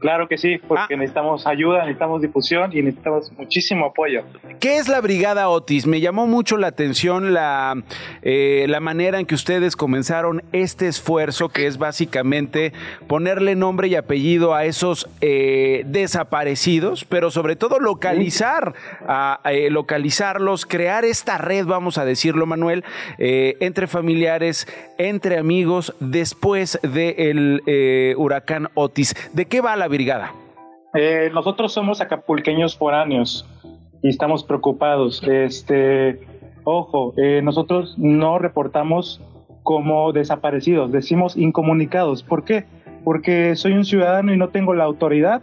Speaker 14: Claro que sí, porque ah. necesitamos ayuda, necesitamos difusión y necesitamos muchísimo apoyo.
Speaker 3: ¿Qué es la Brigada Otis? Me llamó mucho la atención la, eh, la manera en que ustedes comenzaron este esfuerzo, que es básicamente ponerle nombre y apellido a esos eh, desaparecidos, pero sobre todo localizar, a, eh, localizarlos, crear esta red, vamos a decirlo, Manuel, entre familiares, entre amigos, después del huracán Otis. ¿De qué va la brigada?
Speaker 14: Eh, nosotros somos acapulqueños foráneos y estamos preocupados. Este, ojo, eh, nosotros no reportamos como desaparecidos, decimos incomunicados. ¿Por qué? Porque soy un ciudadano y no tengo la autoridad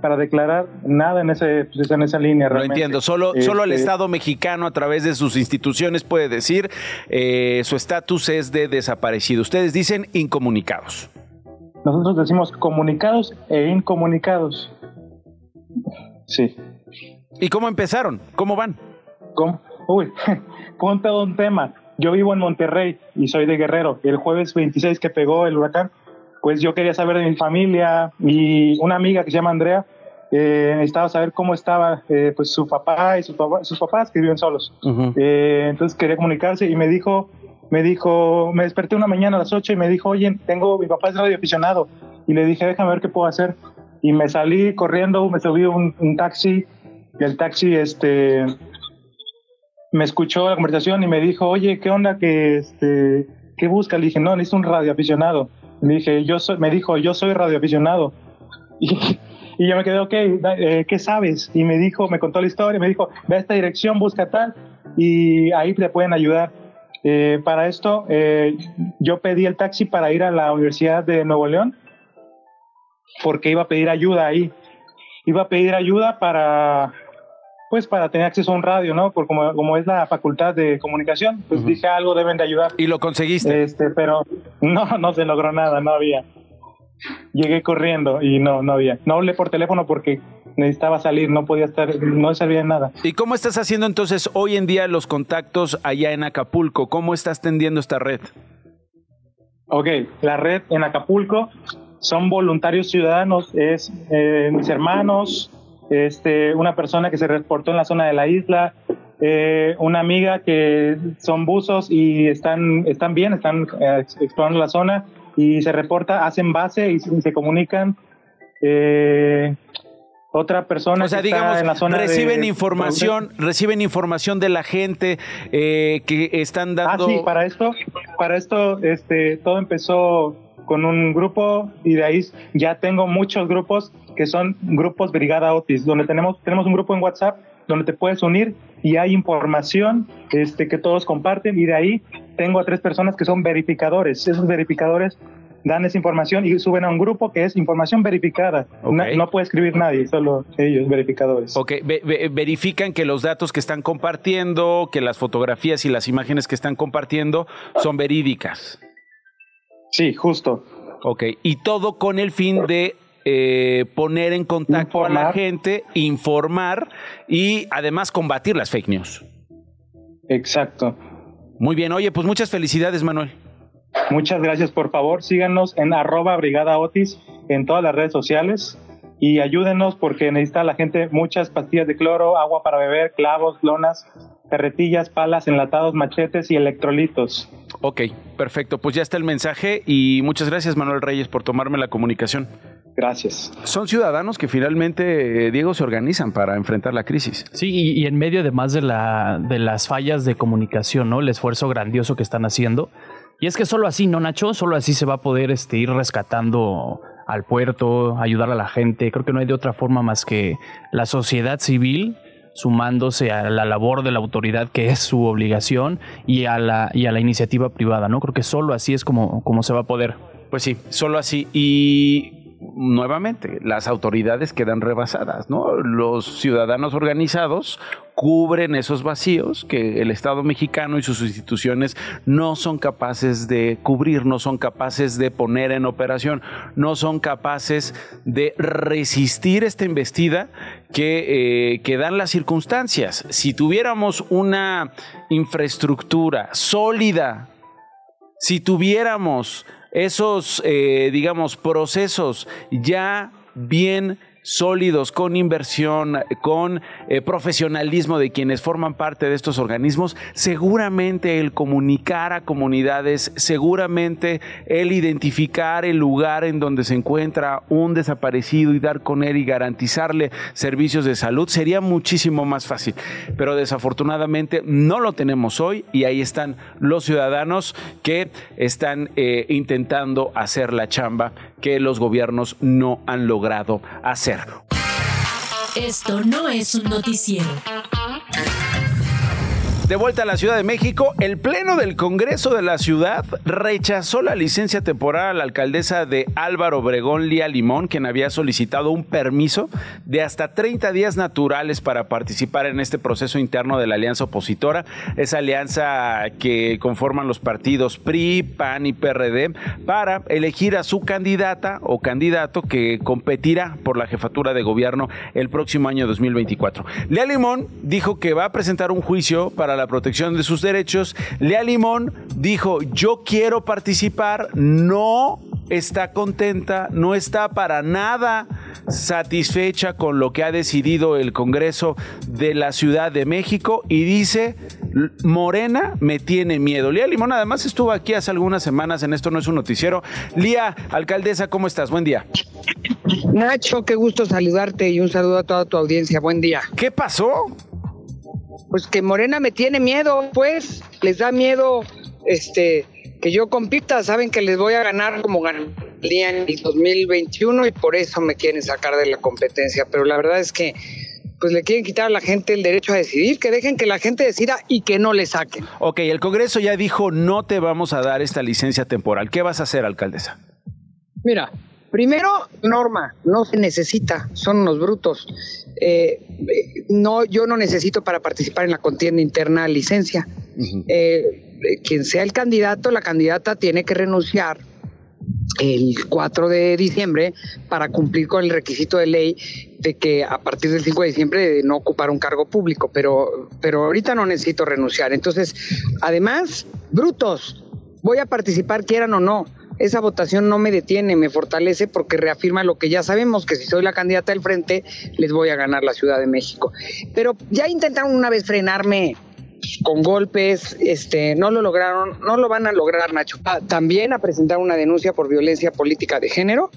Speaker 14: para declarar nada en, ese, pues, en esa línea.
Speaker 3: Realmente. Lo entiendo, solo, solo el este, Estado mexicano a través de sus instituciones puede decir eh, su estatus es de desaparecido. Ustedes dicen incomunicados.
Speaker 14: Nosotros decimos comunicados e incomunicados. Sí.
Speaker 3: ¿Y cómo empezaron? ¿Cómo van?
Speaker 14: ¿Cómo? Uy, todo un tema. Yo vivo en Monterrey y soy de Guerrero. El jueves 26 que pegó el huracán, pues yo quería saber de mi familia y una amiga que se llama Andrea eh, necesitaba saber cómo estaba eh, pues su papá y sus papás que viven solos. Eh, entonces quería comunicarse y me dijo me dijo, me desperté una mañana a las 8 y me dijo, oye, tengo, mi papá es radioaficionado. Y le dije, déjame ver qué puedo hacer. Y me salí corriendo, me subí un, un taxi, y el taxi, este, me escuchó la conversación y me dijo, oye, ¿qué onda que, este, qué busca? Le dije, no, necesito un radioaficionado. Le dije, yo me dijo, yo soy radioaficionado. Y, y yo me quedé, ok, eh, ¿qué sabes? Y me dijo, me contó la historia, me dijo, ve a esta dirección, busca tal, y ahí te pueden ayudar. Eh, para esto, eh, yo pedí el taxi para ir a la Universidad de Nuevo León porque iba a pedir ayuda ahí. Iba a pedir ayuda para, pues, para tener acceso a un radio, ¿no? Por como, como es la facultad de comunicación, pues dije algo deben de ayudar.
Speaker 3: ¿Y lo conseguiste?
Speaker 14: Este, pero no, no se logró nada, no había. Llegué corriendo y no, no había. No hablé por teléfono porque necesitaba salir, no podía estar, no servía nada.
Speaker 3: ¿Y cómo estás haciendo entonces hoy en día los contactos allá en Acapulco? ¿Cómo estás tendiendo esta red?
Speaker 14: Ok, la red en Acapulco son voluntarios ciudadanos, es eh, mis hermanos, este, una persona que se reportó en la zona de la isla, eh, una amiga que son buzos y están, están bien, están eh, explorando la zona y se reporta, hacen base y, se comunican. Eh, otra persona
Speaker 3: o sea, digamos, en la zona reciben información reciben información de la gente eh, que están dando
Speaker 14: ah sí para esto para esto este todo empezó con un grupo y de ahí ya tengo muchos grupos que son grupos Brigada Otis donde tenemos tenemos un grupo en WhatsApp donde te puedes unir y hay información este que todos comparten y de ahí tengo a tres personas que son verificadores. Esos verificadores dan esa información y suben a un grupo que es información verificada. No, puede escribir nadie, solo ellos, verificadores.
Speaker 3: Ok, verifican que los datos que están compartiendo, que las fotografías y las imágenes que están compartiendo son verídicas.
Speaker 14: Sí, justo.
Speaker 3: Ok, y todo con el fin de eh, poner en contacto a la gente, informar y además combatir las fake news.
Speaker 14: Exacto.
Speaker 3: Muy bien, oye, pues muchas felicidades, Manuel.
Speaker 14: Muchas gracias. Por favor, síganos en arroba Brigada Otis en todas las redes sociales y ayúdenos porque necesita la gente muchas pastillas de cloro, agua para beber, clavos, lonas, carretillas, palas, enlatados, machetes y electrolitos.
Speaker 3: Ok, perfecto. Pues ya está el mensaje y muchas gracias Manuel Reyes por tomarme la comunicación.
Speaker 14: Gracias.
Speaker 3: Son ciudadanos que finalmente, eh, Diego, se organizan para enfrentar la crisis.
Speaker 12: Sí, y, en medio además de, la, de las fallas de comunicación, ¿no? El esfuerzo grandioso que están haciendo y es que solo así, ¿no, Nacho? Solo así se va a poder este, ir rescatando al puerto, ayudar a la gente. Creo que no hay de otra forma más que la sociedad civil sumándose a la labor de la autoridad que es su obligación y a la, y a la iniciativa privada, ¿no? Creo que solo así es como, como se va a poder.
Speaker 3: Pues sí, solo así. Y nuevamente, las autoridades quedan rebasadas. Los ciudadanos organizados cubren esos vacíos que el Estado mexicano y sus instituciones no son capaces de cubrir, no son capaces de poner en operación, no son capaces de resistir esta embestida que, eh, que dan las circunstancias. Si tuviéramos una infraestructura sólida, si tuviéramos esos, eh, digamos, procesos ya bien sólidos, con inversión, con eh, profesionalismo de quienes forman parte de estos organismos, seguramente el comunicar a comunidades, seguramente el identificar el lugar en donde se encuentra un desaparecido y dar con él y garantizarle servicios de salud sería muchísimo más fácil. Pero desafortunadamente no lo tenemos hoy y ahí están los ciudadanos que están eh, intentando hacer la chamba que los gobiernos no han logrado hacer.
Speaker 1: Esto no es un noticiero.
Speaker 3: De vuelta a la Ciudad de México, el Pleno del Congreso de la Ciudad rechazó la licencia temporal a la alcaldesa de Álvaro Obregón, Lía Limón, quien había solicitado un permiso de hasta 30 días naturales para participar en este proceso interno de la alianza opositora, esa alianza que conforman los partidos PRI, PAN y PRD, para elegir a su candidata o candidato que competirá por la jefatura de gobierno el próximo año 2024. Lía Limón dijo que va a presentar un juicio para la protección de sus derechos. Lea Limón dijo, yo quiero participar, no está contenta, no está para nada satisfecha con lo que ha decidido el Congreso de la Ciudad de México y dice, Morena me tiene miedo. Lía Limón además estuvo aquí hace algunas semanas en Esto no es un noticiero. Lía, alcaldesa, ¿cómo estás? Buen día.
Speaker 15: Nacho, qué gusto saludarte y un saludo a toda tu audiencia. Buen día.
Speaker 3: ¿Qué pasó?
Speaker 15: Pues que Morena me tiene miedo, pues, les da miedo este que yo compita, saben que les voy a ganar como gané en el 2021 y por eso me quieren sacar de la competencia, pero la verdad es que pues le quieren quitar a la gente el derecho a decidir, que dejen que la gente decida y que no le saquen.
Speaker 3: Ok, el Congreso ya dijo no te vamos a dar esta licencia temporal. ¿Qué vas a hacer, alcaldesa?
Speaker 15: Mira, primero, norma, no se necesita, son unos brutos. Eh, no, yo no necesito para participar en la contienda interna licencia. Eh, quien sea el candidato, la candidata tiene que renunciar el 4 de diciembre para cumplir con el requisito de ley de que a partir del 5 de diciembre de no ocupar un cargo público, pero, pero ahorita no necesito renunciar. Entonces, además, brutos, voy a participar quieran o no esa votación no me detiene, me fortalece porque reafirma lo que ya sabemos, que si soy la candidata del frente, les voy a ganar la Ciudad de México. Pero ya intentaron una vez frenarme con golpes, este, no lo lograron, no lo van a lograr, Nacho. Ah, también a presentar una denuncia por violencia política de género,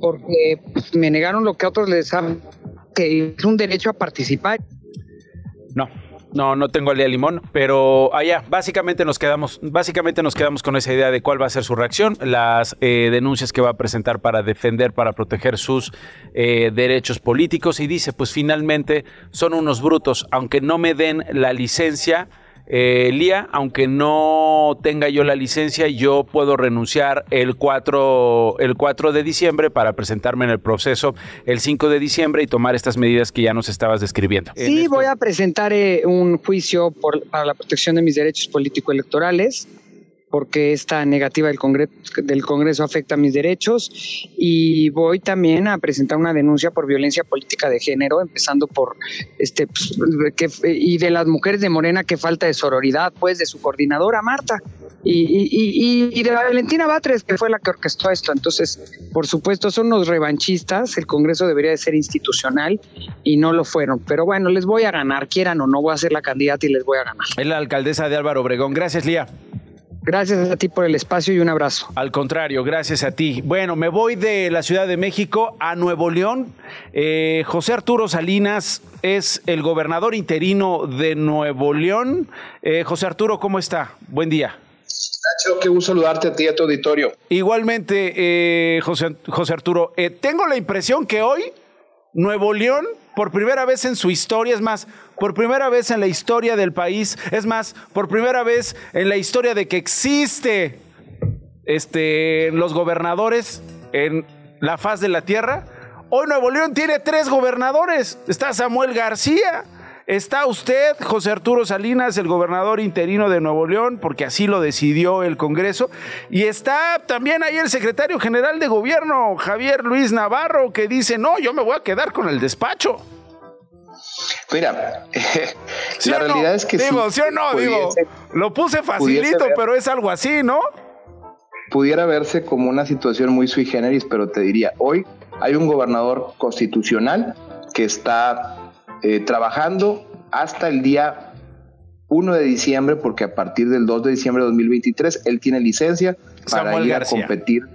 Speaker 15: porque pues, me negaron lo que a otros les han, que es un derecho a participar.
Speaker 3: No, no, no tengo el día limón, pero allá, básicamente nos quedamos, básicamente nos quedamos con esa idea de cuál va a ser su reacción, las eh, denuncias que va a presentar para defender, para proteger sus eh, derechos políticos y dice, pues finalmente son unos brutos, aunque no me den la licencia, eh, Lía, aunque no tenga yo la licencia, yo puedo renunciar el 4, el 4 de diciembre para presentarme en el proceso el 5 de diciembre y tomar estas medidas que ya nos estabas describiendo.
Speaker 15: Sí, voy a presentar eh, un juicio por, para la protección de mis derechos político-electorales porque esta negativa del Congreso, del Congreso afecta mis derechos y voy también a presentar una denuncia por violencia política de género, empezando por este pues, que, y de las mujeres de Morena que falta de sororidad, pues de su coordinadora Marta y, y, y, de Valentina Batres que fue la que orquestó esto. Entonces, por supuesto, son los revanchistas. El Congreso debería de ser institucional y no lo fueron. Pero bueno, les voy a ganar, quieran o no, voy a ser la candidata y les voy a ganar.
Speaker 3: Es la alcaldesa de Álvaro Obregón. Gracias, Lía.
Speaker 15: Gracias a ti por el espacio y un abrazo.
Speaker 3: Al contrario, gracias a ti. Bueno, me voy de la Ciudad de México a Nuevo León. Eh, José Arturo Salinas es el gobernador interino de Nuevo León. Eh, José Arturo, ¿cómo está? Buen día.
Speaker 16: Nacho, qué gusto saludarte a ti y a tu auditorio.
Speaker 3: Igualmente, eh, José, José Arturo, tengo la impresión que hoy Nuevo León por primera vez en su historia, es más, por primera vez en la historia del país, es más, por primera vez en la historia de que existe este, los gobernadores en la faz de la tierra. Hoy Nuevo León tiene tres gobernadores. Está Samuel García, está usted, José Arturo Salinas, el gobernador interino de Nuevo León, porque así lo decidió el Congreso. Y está también ahí el secretario general de gobierno, Javier Luis Navarro, que dice, no, yo me voy a quedar con el despacho.
Speaker 16: Mira, la realidad es que
Speaker 3: digo, sí, o no, digo, lo puse facilito, pero es algo así, ¿no?
Speaker 16: Pudiera verse como una situación muy sui generis, pero te diría, hoy hay un gobernador constitucional que está eh, trabajando hasta el día 1 de diciembre, porque a partir del 2 de diciembre de 2023 él tiene licencia para ir a competir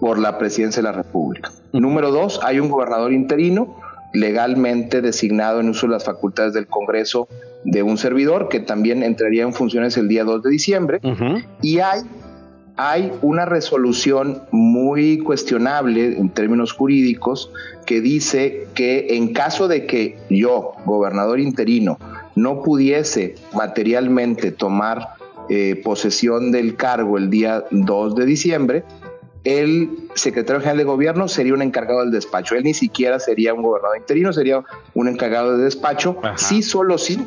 Speaker 16: por la presidencia de la República. Número dos, hay un gobernador interino legalmente designado en uso de las facultades del Congreso de un servidor que también entraría en funciones el día 2 de diciembre. Y hay hay una resolución muy cuestionable en términos jurídicos que dice que en caso de que yo, gobernador interino, no pudiese materialmente tomar eh, posesión del cargo el día 2 de diciembre, el secretario general de gobierno sería un encargado del despacho. Él ni siquiera sería un gobernador interino, sería un encargado de despacho. Sí, solo sí,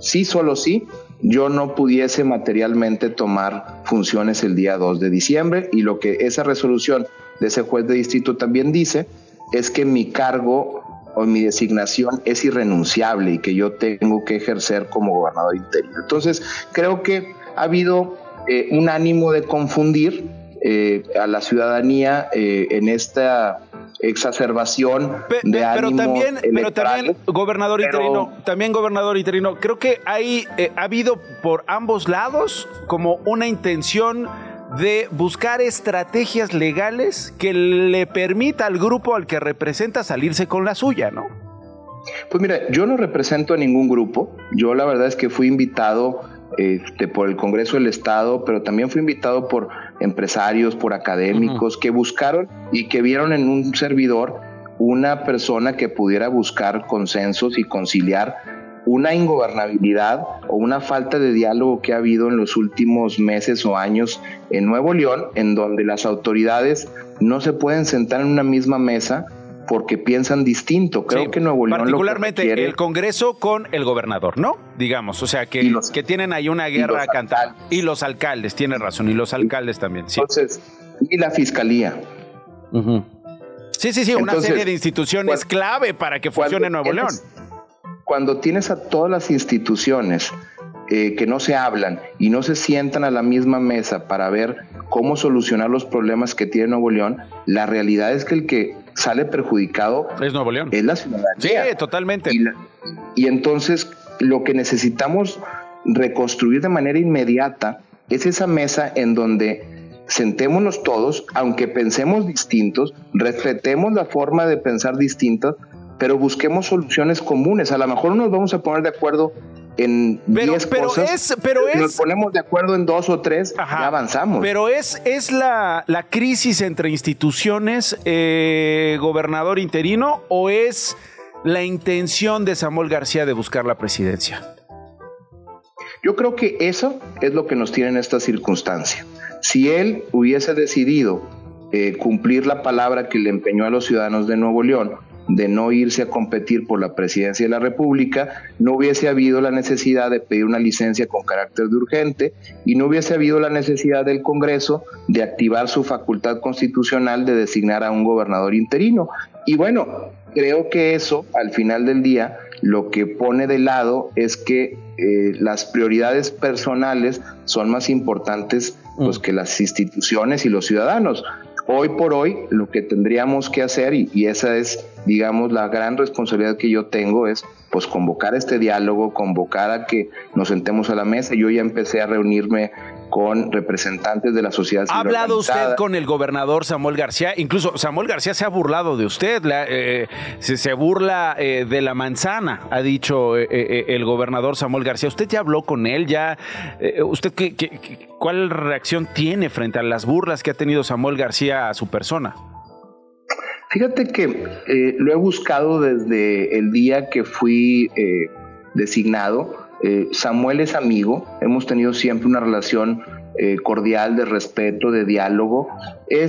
Speaker 16: sí, solo sí, yo no pudiese materialmente tomar funciones el día 2 de diciembre y lo que esa resolución de ese juez de distrito también dice es que mi cargo o mi designación es irrenunciable y que yo tengo que ejercer como gobernador interino. Entonces, creo que ha habido eh, un ánimo de confundir eh, a la ciudadanía eh, en esta exacerbación de pero
Speaker 3: también pero también gobernador interino también gobernador interino creo que hay eh, ha habido por ambos lados como una intención de buscar estrategias legales que le permita al grupo al que representa salirse con la suya, ¿no?
Speaker 16: Pues mira, yo no represento a ningún grupo. Yo la verdad es que fui invitado este, por el Congreso del Estado, pero también fui invitado por empresarios, por académicos, que buscaron y que vieron en un servidor una persona que pudiera buscar consensos y conciliar una ingobernabilidad o una falta de diálogo que ha habido en los últimos meses o años en Nuevo León, en donde las autoridades no se pueden sentar en una misma mesa porque piensan distinto. Creo que Nuevo León.
Speaker 3: Particularmente el Congreso con el gobernador, ¿no? Digamos, o sea, que, que tienen ahí una guerra a cantar. Y los alcaldes, tiene razón, y los alcaldes también. Sí.
Speaker 16: Entonces, y la fiscalía.
Speaker 3: Sí, sí, sí, una serie de instituciones clave para que funcione Nuevo León.
Speaker 16: Cuando tienes a todas las instituciones eh, que no se hablan y no se sientan a la misma mesa para ver cómo solucionar los problemas que tiene Nuevo León, la realidad es que el que sale perjudicado
Speaker 3: es Nuevo León.
Speaker 16: Es la ciudadanía.
Speaker 3: Sí, totalmente.
Speaker 16: Y, entonces lo que necesitamos reconstruir de manera inmediata es esa mesa en donde sentémonos todos, aunque pensemos distintos, respetemos la forma de pensar distinta, pero busquemos soluciones comunes. A lo mejor no nos vamos a poner de acuerdo en 10 cosas.
Speaker 3: pero
Speaker 16: si nos ponemos de acuerdo en dos o tres, ya avanzamos.
Speaker 3: Pero es, es la, la crisis entre instituciones, eh, gobernador interino, o es la intención de Samuel García de buscar la presidencia?
Speaker 16: Yo creo que eso es lo que nos tiene en esta circunstancia. Si él hubiese decidido eh, cumplir la palabra que le empeñó a los ciudadanos de Nuevo León, de no irse a competir por la presidencia de la República, no hubiese habido la necesidad de pedir una licencia con carácter de urgente y no hubiese habido la necesidad del Congreso de activar su facultad constitucional de designar a un gobernador interino. Y bueno, creo que eso, al final del día, lo que pone de lado es que eh, las prioridades personales son más importantes pues, que las instituciones y los ciudadanos. Hoy por hoy lo que tendríamos que hacer, y, esa es, digamos, la gran responsabilidad que yo tengo, es pues convocar este diálogo, convocar a que nos sentemos a la mesa. Yo ya empecé a reunirme con representantes de la sociedad
Speaker 3: civil. ¿Ha hablado usted con el gobernador Samuel García? Incluso Samuel García se ha burlado de usted, eh, se, burla eh, de la manzana, ha dicho eh, el gobernador Samuel García. ¿Usted ya habló con él? ¿Ya, ¿Usted qué, qué, cuál reacción tiene frente a las burlas que ha tenido Samuel García a su persona?
Speaker 16: Fíjate que eh, lo he buscado desde el día que fui eh, designado. Eh, Samuel es amigo, hemos tenido siempre una relación eh, cordial, de respeto, de diálogo. Eh,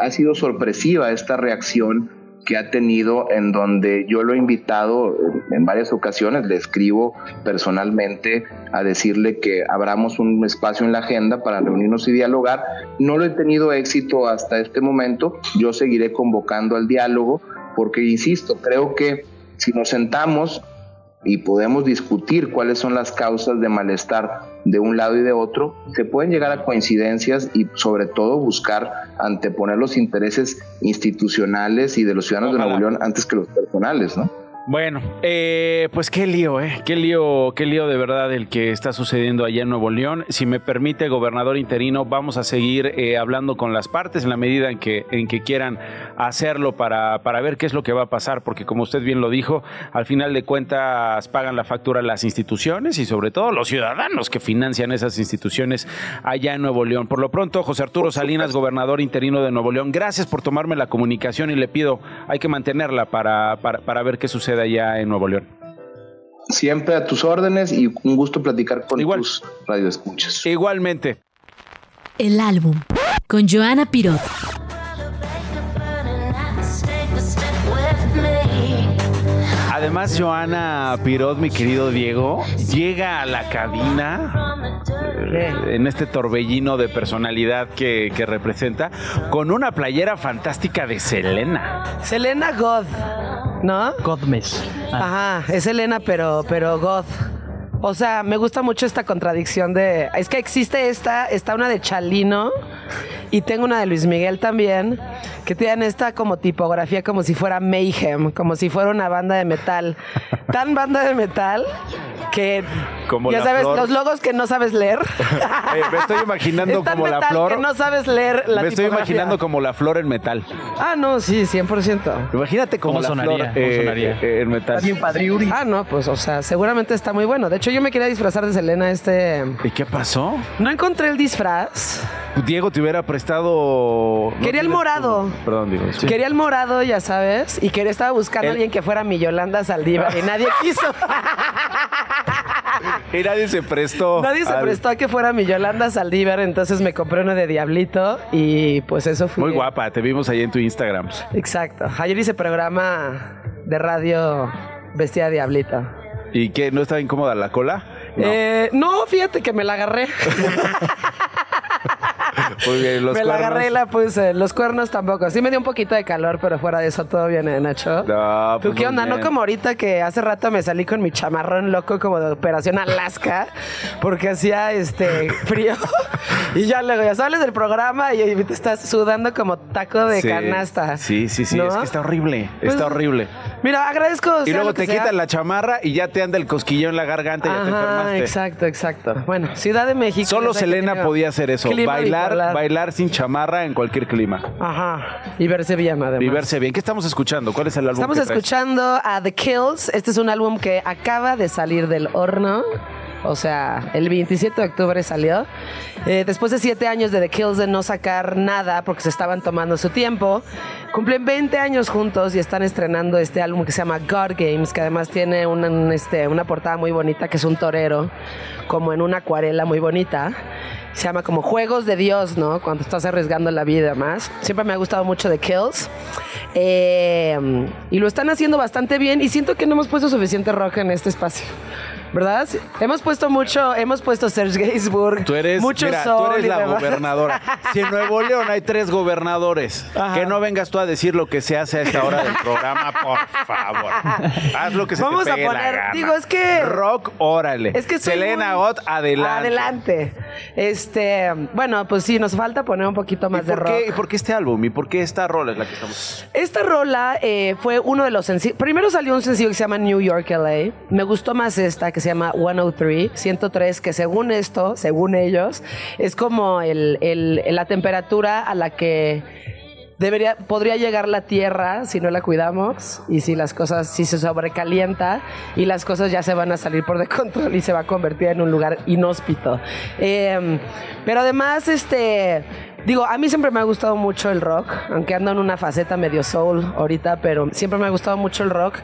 Speaker 16: ha sido sorpresiva esta reacción que ha tenido en donde yo lo he invitado en varias ocasiones, le escribo personalmente a decirle que abramos un espacio en la agenda para reunirnos y dialogar. No lo he tenido éxito hasta este momento, yo seguiré convocando al diálogo porque, insisto, creo que si nos sentamos y podemos discutir cuáles son las causas de malestar de un lado y de otro, se pueden llegar a coincidencias y sobre todo buscar anteponer los intereses institucionales y de los ciudadanos de Nuevo León antes que los personales, ¿no?
Speaker 3: Bueno, eh, pues qué lío, ¿eh? Qué lío, qué lío de verdad el que está sucediendo allá en Nuevo León. Si me permite, gobernador interino, vamos a seguir eh, hablando con las partes en la medida en que, en que quieran hacerlo para, para ver qué es lo que va a pasar, porque como usted bien lo dijo, al final de cuentas pagan la factura las instituciones y sobre todo los ciudadanos que financian esas instituciones allá en Nuevo León. Por lo pronto, José Arturo Salinas, gobernador interino de Nuevo León, gracias por tomarme la comunicación y le pido, hay que mantenerla para, para, para ver qué sucede allá en Nuevo León.
Speaker 16: Siempre a tus órdenes y un gusto platicar con Igual. tus radioescuchas.
Speaker 3: Igualmente.
Speaker 1: El álbum con Joana Pirot.
Speaker 3: Además, Joana Pirot, mi querido Diego, llega a la cabina eh, en este torbellino de personalidad que, que representa con una playera fantástica de Selena.
Speaker 17: Selena God. ¿no?
Speaker 12: Godmes.
Speaker 17: Ajá, es Elena, pero, pero God. O sea, me gusta mucho esta contradicción de. Es que existe esta, está una de Chalino y tengo una de Luis Miguel también, que tienen esta como tipografía como si fuera Mayhem, como si fuera una banda de metal. Tan banda de metal que
Speaker 3: como
Speaker 17: ya sabes, los logos que no sabes leer.
Speaker 3: Eh, me estoy imaginando como la flor.
Speaker 17: Que no sabes leer la
Speaker 3: Me estoy imaginando como la flor en metal.
Speaker 17: Ah, no, sí, 100%.
Speaker 3: Imagínate como la
Speaker 12: sonaría?
Speaker 3: flor eh,
Speaker 12: sonaría?
Speaker 3: eh, en metal.
Speaker 17: Ah, no, pues, o sea, seguramente está muy bueno. De hecho, yo me quería disfrazar de Selena este...
Speaker 3: ¿Y qué pasó?
Speaker 17: No encontré el disfraz.
Speaker 3: Diego te hubiera prestado. ¿no
Speaker 17: Quería el
Speaker 3: tienes
Speaker 17: morado.
Speaker 3: como- Perdón, Diego. sí.
Speaker 17: Quería el morado, ya sabes, y quería estaba buscando a
Speaker 3: El-
Speaker 17: alguien que fuera mi Yolanda Saldívar y nadie quiso.
Speaker 3: Y nadie se prestó.
Speaker 17: Nadie se
Speaker 3: al-
Speaker 17: prestó a que fuera mi Yolanda Saldívar, entonces me compré uno de Diablito y pues eso fue.
Speaker 3: Muy guapa, te vimos ahí en tu Instagram.
Speaker 17: Exacto. Ayer hice programa de radio vestida de Diablito.
Speaker 3: ¿Y qué? ¿No estaba incómoda la cola?
Speaker 17: No. Eh, no, fíjate que me la agarré.
Speaker 3: Muy bien, los
Speaker 17: me la agarré y la puse. Los cuernos tampoco. Sí me dio un poquito de calor, pero fuera de eso todo bien, ¿eh, Nacho?
Speaker 3: No,
Speaker 17: ¿Tú
Speaker 3: pues
Speaker 17: qué onda? No como ahorita que hace rato me salí con mi chamarrón loco como de Operación Alaska, porque hacía este frío. y ya luego ya sales del programa y te estás sudando como taco de
Speaker 3: Sí,
Speaker 17: canasta.
Speaker 3: Sí, sí, sí.
Speaker 17: ¿No?
Speaker 3: Es que está horrible.
Speaker 17: Pues,
Speaker 3: está horrible.
Speaker 17: Mira, agradezco.
Speaker 3: Y luego te quitan la chamarra y ya te anda el cosquilleo en la garganta y ya te enfermaste.
Speaker 17: exacto, exacto. Bueno, Ciudad de México.
Speaker 3: Solo Selena podía hacer eso. Bailar, bailar sin chamarra en cualquier clima.
Speaker 17: Ajá. Y verse bien, además.
Speaker 3: Y verse bien. ¿Qué estamos escuchando? ¿Cuál es el álbum
Speaker 17: Estamos
Speaker 3: que
Speaker 17: escuchando a The Kills. Este es un álbum que acaba de salir del horno. O sea, el 27 de octubre salió. Eh, después de siete años de The Kills de no sacar nada porque se estaban tomando su tiempo, cumplen 20 años juntos y están estrenando este álbum que se llama God Games, que además tiene una, un, este, una portada muy bonita, que es un torero, como en una acuarela muy bonita. Se llama como Juegos de Dios, ¿no? Cuando estás arriesgando la vida más. Siempre me ha gustado mucho The Kills. Eh, y lo están haciendo bastante bien y siento que no hemos puesto suficiente rock en este espacio. ¿Verdad? Hemos puesto mucho, hemos puesto Serge Gainsbourg,
Speaker 3: Tú eres,
Speaker 17: mucho
Speaker 3: mira,
Speaker 17: sol
Speaker 3: tú eres la
Speaker 17: demás.
Speaker 3: gobernadora. Si en Nuevo León hay tres gobernadores,
Speaker 17: Ajá.
Speaker 3: que no vengas tú a decir lo que se hace a esta hora del programa, por favor. Haz lo que se
Speaker 17: Vamos
Speaker 3: te
Speaker 17: a
Speaker 3: pegue la
Speaker 17: poner-
Speaker 3: gana.
Speaker 17: digo, es que-
Speaker 3: Rock, órale.
Speaker 17: Es que
Speaker 3: Selena
Speaker 17: muy-
Speaker 3: Gott, adelante.
Speaker 17: Adelante. Este, bueno, pues sí, nos falta poner un poquito más
Speaker 3: ¿Y
Speaker 17: de rock.
Speaker 3: qué, ¿Y por qué este álbum? ¿Y por qué esta rola es la que estamos...?
Speaker 17: Esta rola eh, fue uno de los sencillos. Primero salió un sencillo que se llama New York LA. Me gustó más esta que se llama 103, 103, que según esto, según ellos, es como el, el- la temperatura a la que debería, podría llegar la Tierra si no la cuidamos y si las cosas, si se sobrecalienta y las cosas ya se van a salir por de control y se va a convertir en un lugar inhóspito. Eh, pero además, este, Digo, a mí siempre me ha gustado mucho el rock, aunque ando en una faceta medio soul ahorita, pero siempre me ha gustado mucho el rock.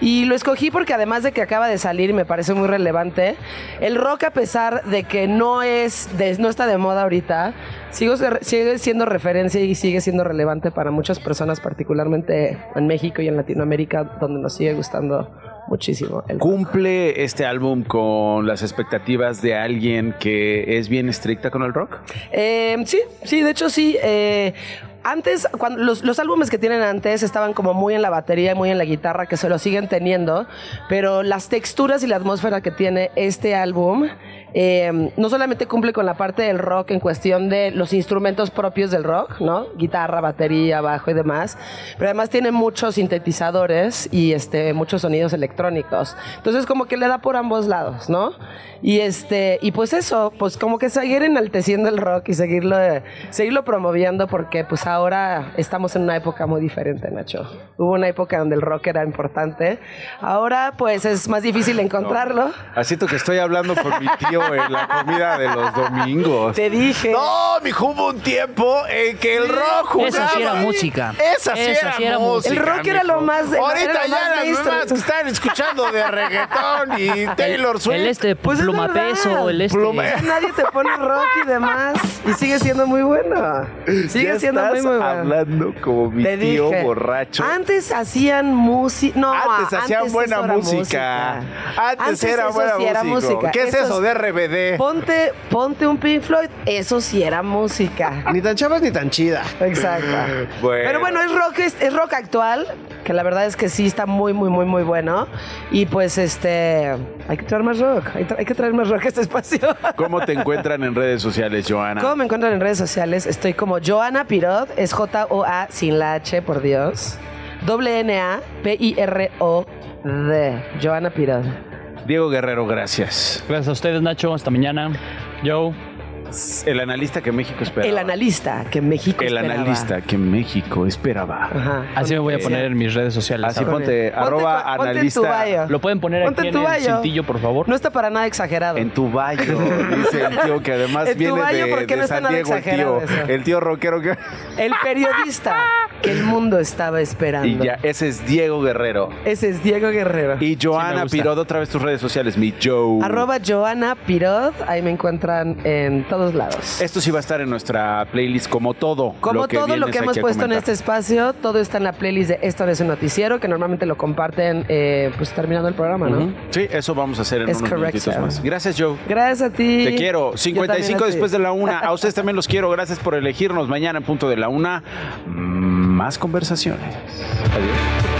Speaker 17: Y lo escogí porque además de que acaba de salir me parece muy relevante, el rock a pesar de que no es, de- no está de moda ahorita, sigo sigue siendo referencia y sigue siendo relevante para muchas personas, particularmente en México y en Latinoamérica, donde nos sigue gustando muchísimo. El
Speaker 3: ¿Cumple este álbum con las expectativas de alguien que es bien estricta con el rock?
Speaker 17: Eh, sí, sí, de hecho sí. eh, antes, cuando los, los álbumes que tienen antes estaban como muy en la batería y muy en la guitarra, que se lo siguen teniendo, pero las texturas y la atmósfera que tiene este álbum eh, no solamente cumple con la parte del rock en cuestión de los instrumentos propios del rock, ¿no? Guitarra, batería, bajo y demás, pero además tiene muchos sintetizadores y este, muchos sonidos electrónicos. Entonces como que le da por ambos lados, ¿no? Y este, y pues eso, pues como que seguir enalteciendo el rock y seguirlo, seguirlo promoviendo porque pues ahora estamos en una época muy diferente, Nacho. Hubo una época donde el rock era importante. Ahora pues es más difícil encontrarlo.
Speaker 3: Así que estoy hablando con mi tío en la comida de los domingos.
Speaker 17: Te dije.
Speaker 3: No, mi hubo un tiempo en que el rock jugaba.
Speaker 18: Esa sí era música.
Speaker 3: Esa sí
Speaker 18: Esa
Speaker 3: era,
Speaker 18: sí era
Speaker 3: música.
Speaker 17: El rock era
Speaker 3: mijo.
Speaker 17: lo más- era
Speaker 3: Ahorita
Speaker 17: lo
Speaker 3: ya las mamás que están escuchando de reggaetón y Taylor Swift.
Speaker 18: El este
Speaker 17: Pues es
Speaker 18: pluma peso, el este.
Speaker 3: Pluma-
Speaker 17: Nadie te pone rock y demás. Y sigue siendo muy bueno. Sigue
Speaker 3: Ya
Speaker 17: siendo muy,
Speaker 3: estás
Speaker 17: muy bueno.
Speaker 3: hablando como mi
Speaker 17: Te
Speaker 3: tío
Speaker 17: dije.
Speaker 3: borracho.
Speaker 17: Antes hacían música. No,
Speaker 3: Antes hacían buena música. Antes era
Speaker 17: eso
Speaker 3: buena música.
Speaker 17: música.
Speaker 3: ¿Qué es
Speaker 17: Eso
Speaker 3: eso de
Speaker 17: Ponte, ponte un Pink Floyd. Eso sí era música.
Speaker 19: Ni tan chavas ni tan chida.
Speaker 17: Exacto. Pero bueno, es rock, es, rock actual, que la verdad es que sí está muy, muy, muy, muy bueno. Y pues este, hay que traer más rock, hay, que traer más rock a este espacio.
Speaker 3: ¿Cómo te encuentran en redes sociales, Joana?
Speaker 17: ¿Cómo me encuentran en redes sociales? Estoy como Joana Pirot, es J-O-A sin la H, por Dios. Doble N-A-P-I-R-O-D. Joana Pirot.
Speaker 3: Diego Guerrero, gracias.
Speaker 12: Gracias a ustedes, Nacho. Hasta mañana. Joe.
Speaker 3: El analista que México esperaba.
Speaker 17: El analista que México
Speaker 3: El
Speaker 17: esperaba.
Speaker 3: analista que México esperaba.
Speaker 17: Ajá.
Speaker 12: Así me voy a poner en mis redes sociales.
Speaker 3: Así
Speaker 12: ahora.
Speaker 3: ponte,
Speaker 17: Ponte
Speaker 3: arroba
Speaker 17: tu- ponte en tu
Speaker 3: analista.
Speaker 17: bio.
Speaker 12: Lo pueden poner
Speaker 17: Ponte
Speaker 12: aquí
Speaker 17: en
Speaker 12: en,
Speaker 17: tu
Speaker 12: el cintillo, por favor.
Speaker 17: No está para nada exagerado.
Speaker 3: En tu baño, dice el tío que además
Speaker 17: En tu
Speaker 3: viene
Speaker 17: baño,
Speaker 3: de,
Speaker 17: no está
Speaker 3: San
Speaker 17: nada
Speaker 3: Diego, el
Speaker 17: exagerado
Speaker 3: tío,
Speaker 17: eso.
Speaker 3: el tío rockero que...
Speaker 17: El periodista que el mundo estaba esperando.
Speaker 3: Y ya, ese es Diego Guerrero.
Speaker 17: Ese es Diego Guerrero.
Speaker 3: Y Joana
Speaker 12: gusta.
Speaker 3: Pirot, otra vez tus redes sociales, mi Joe.
Speaker 17: Arroba Joana Pirot, ahí me encuentran en todos lados.
Speaker 3: Esto sí va a estar en nuestra playlist como todo.
Speaker 17: Como
Speaker 3: lo que
Speaker 17: todo lo que hemos puesto en este espacio, todo está en la playlist de Esto no es un noticiero, que normalmente lo comparten pues terminando el programa, ¿no?
Speaker 3: Sí, eso vamos a hacer en
Speaker 17: Es
Speaker 3: unos
Speaker 17: correcto.
Speaker 3: minutitos más. Gracias, Joe.
Speaker 17: Gracias a ti.
Speaker 3: Te quiero.
Speaker 17: Yo
Speaker 3: 55
Speaker 17: también a ti.
Speaker 3: después de la una. A ustedes también los quiero. Gracias por elegirnos. Mañana en punto de la una. Más conversaciones. Adiós.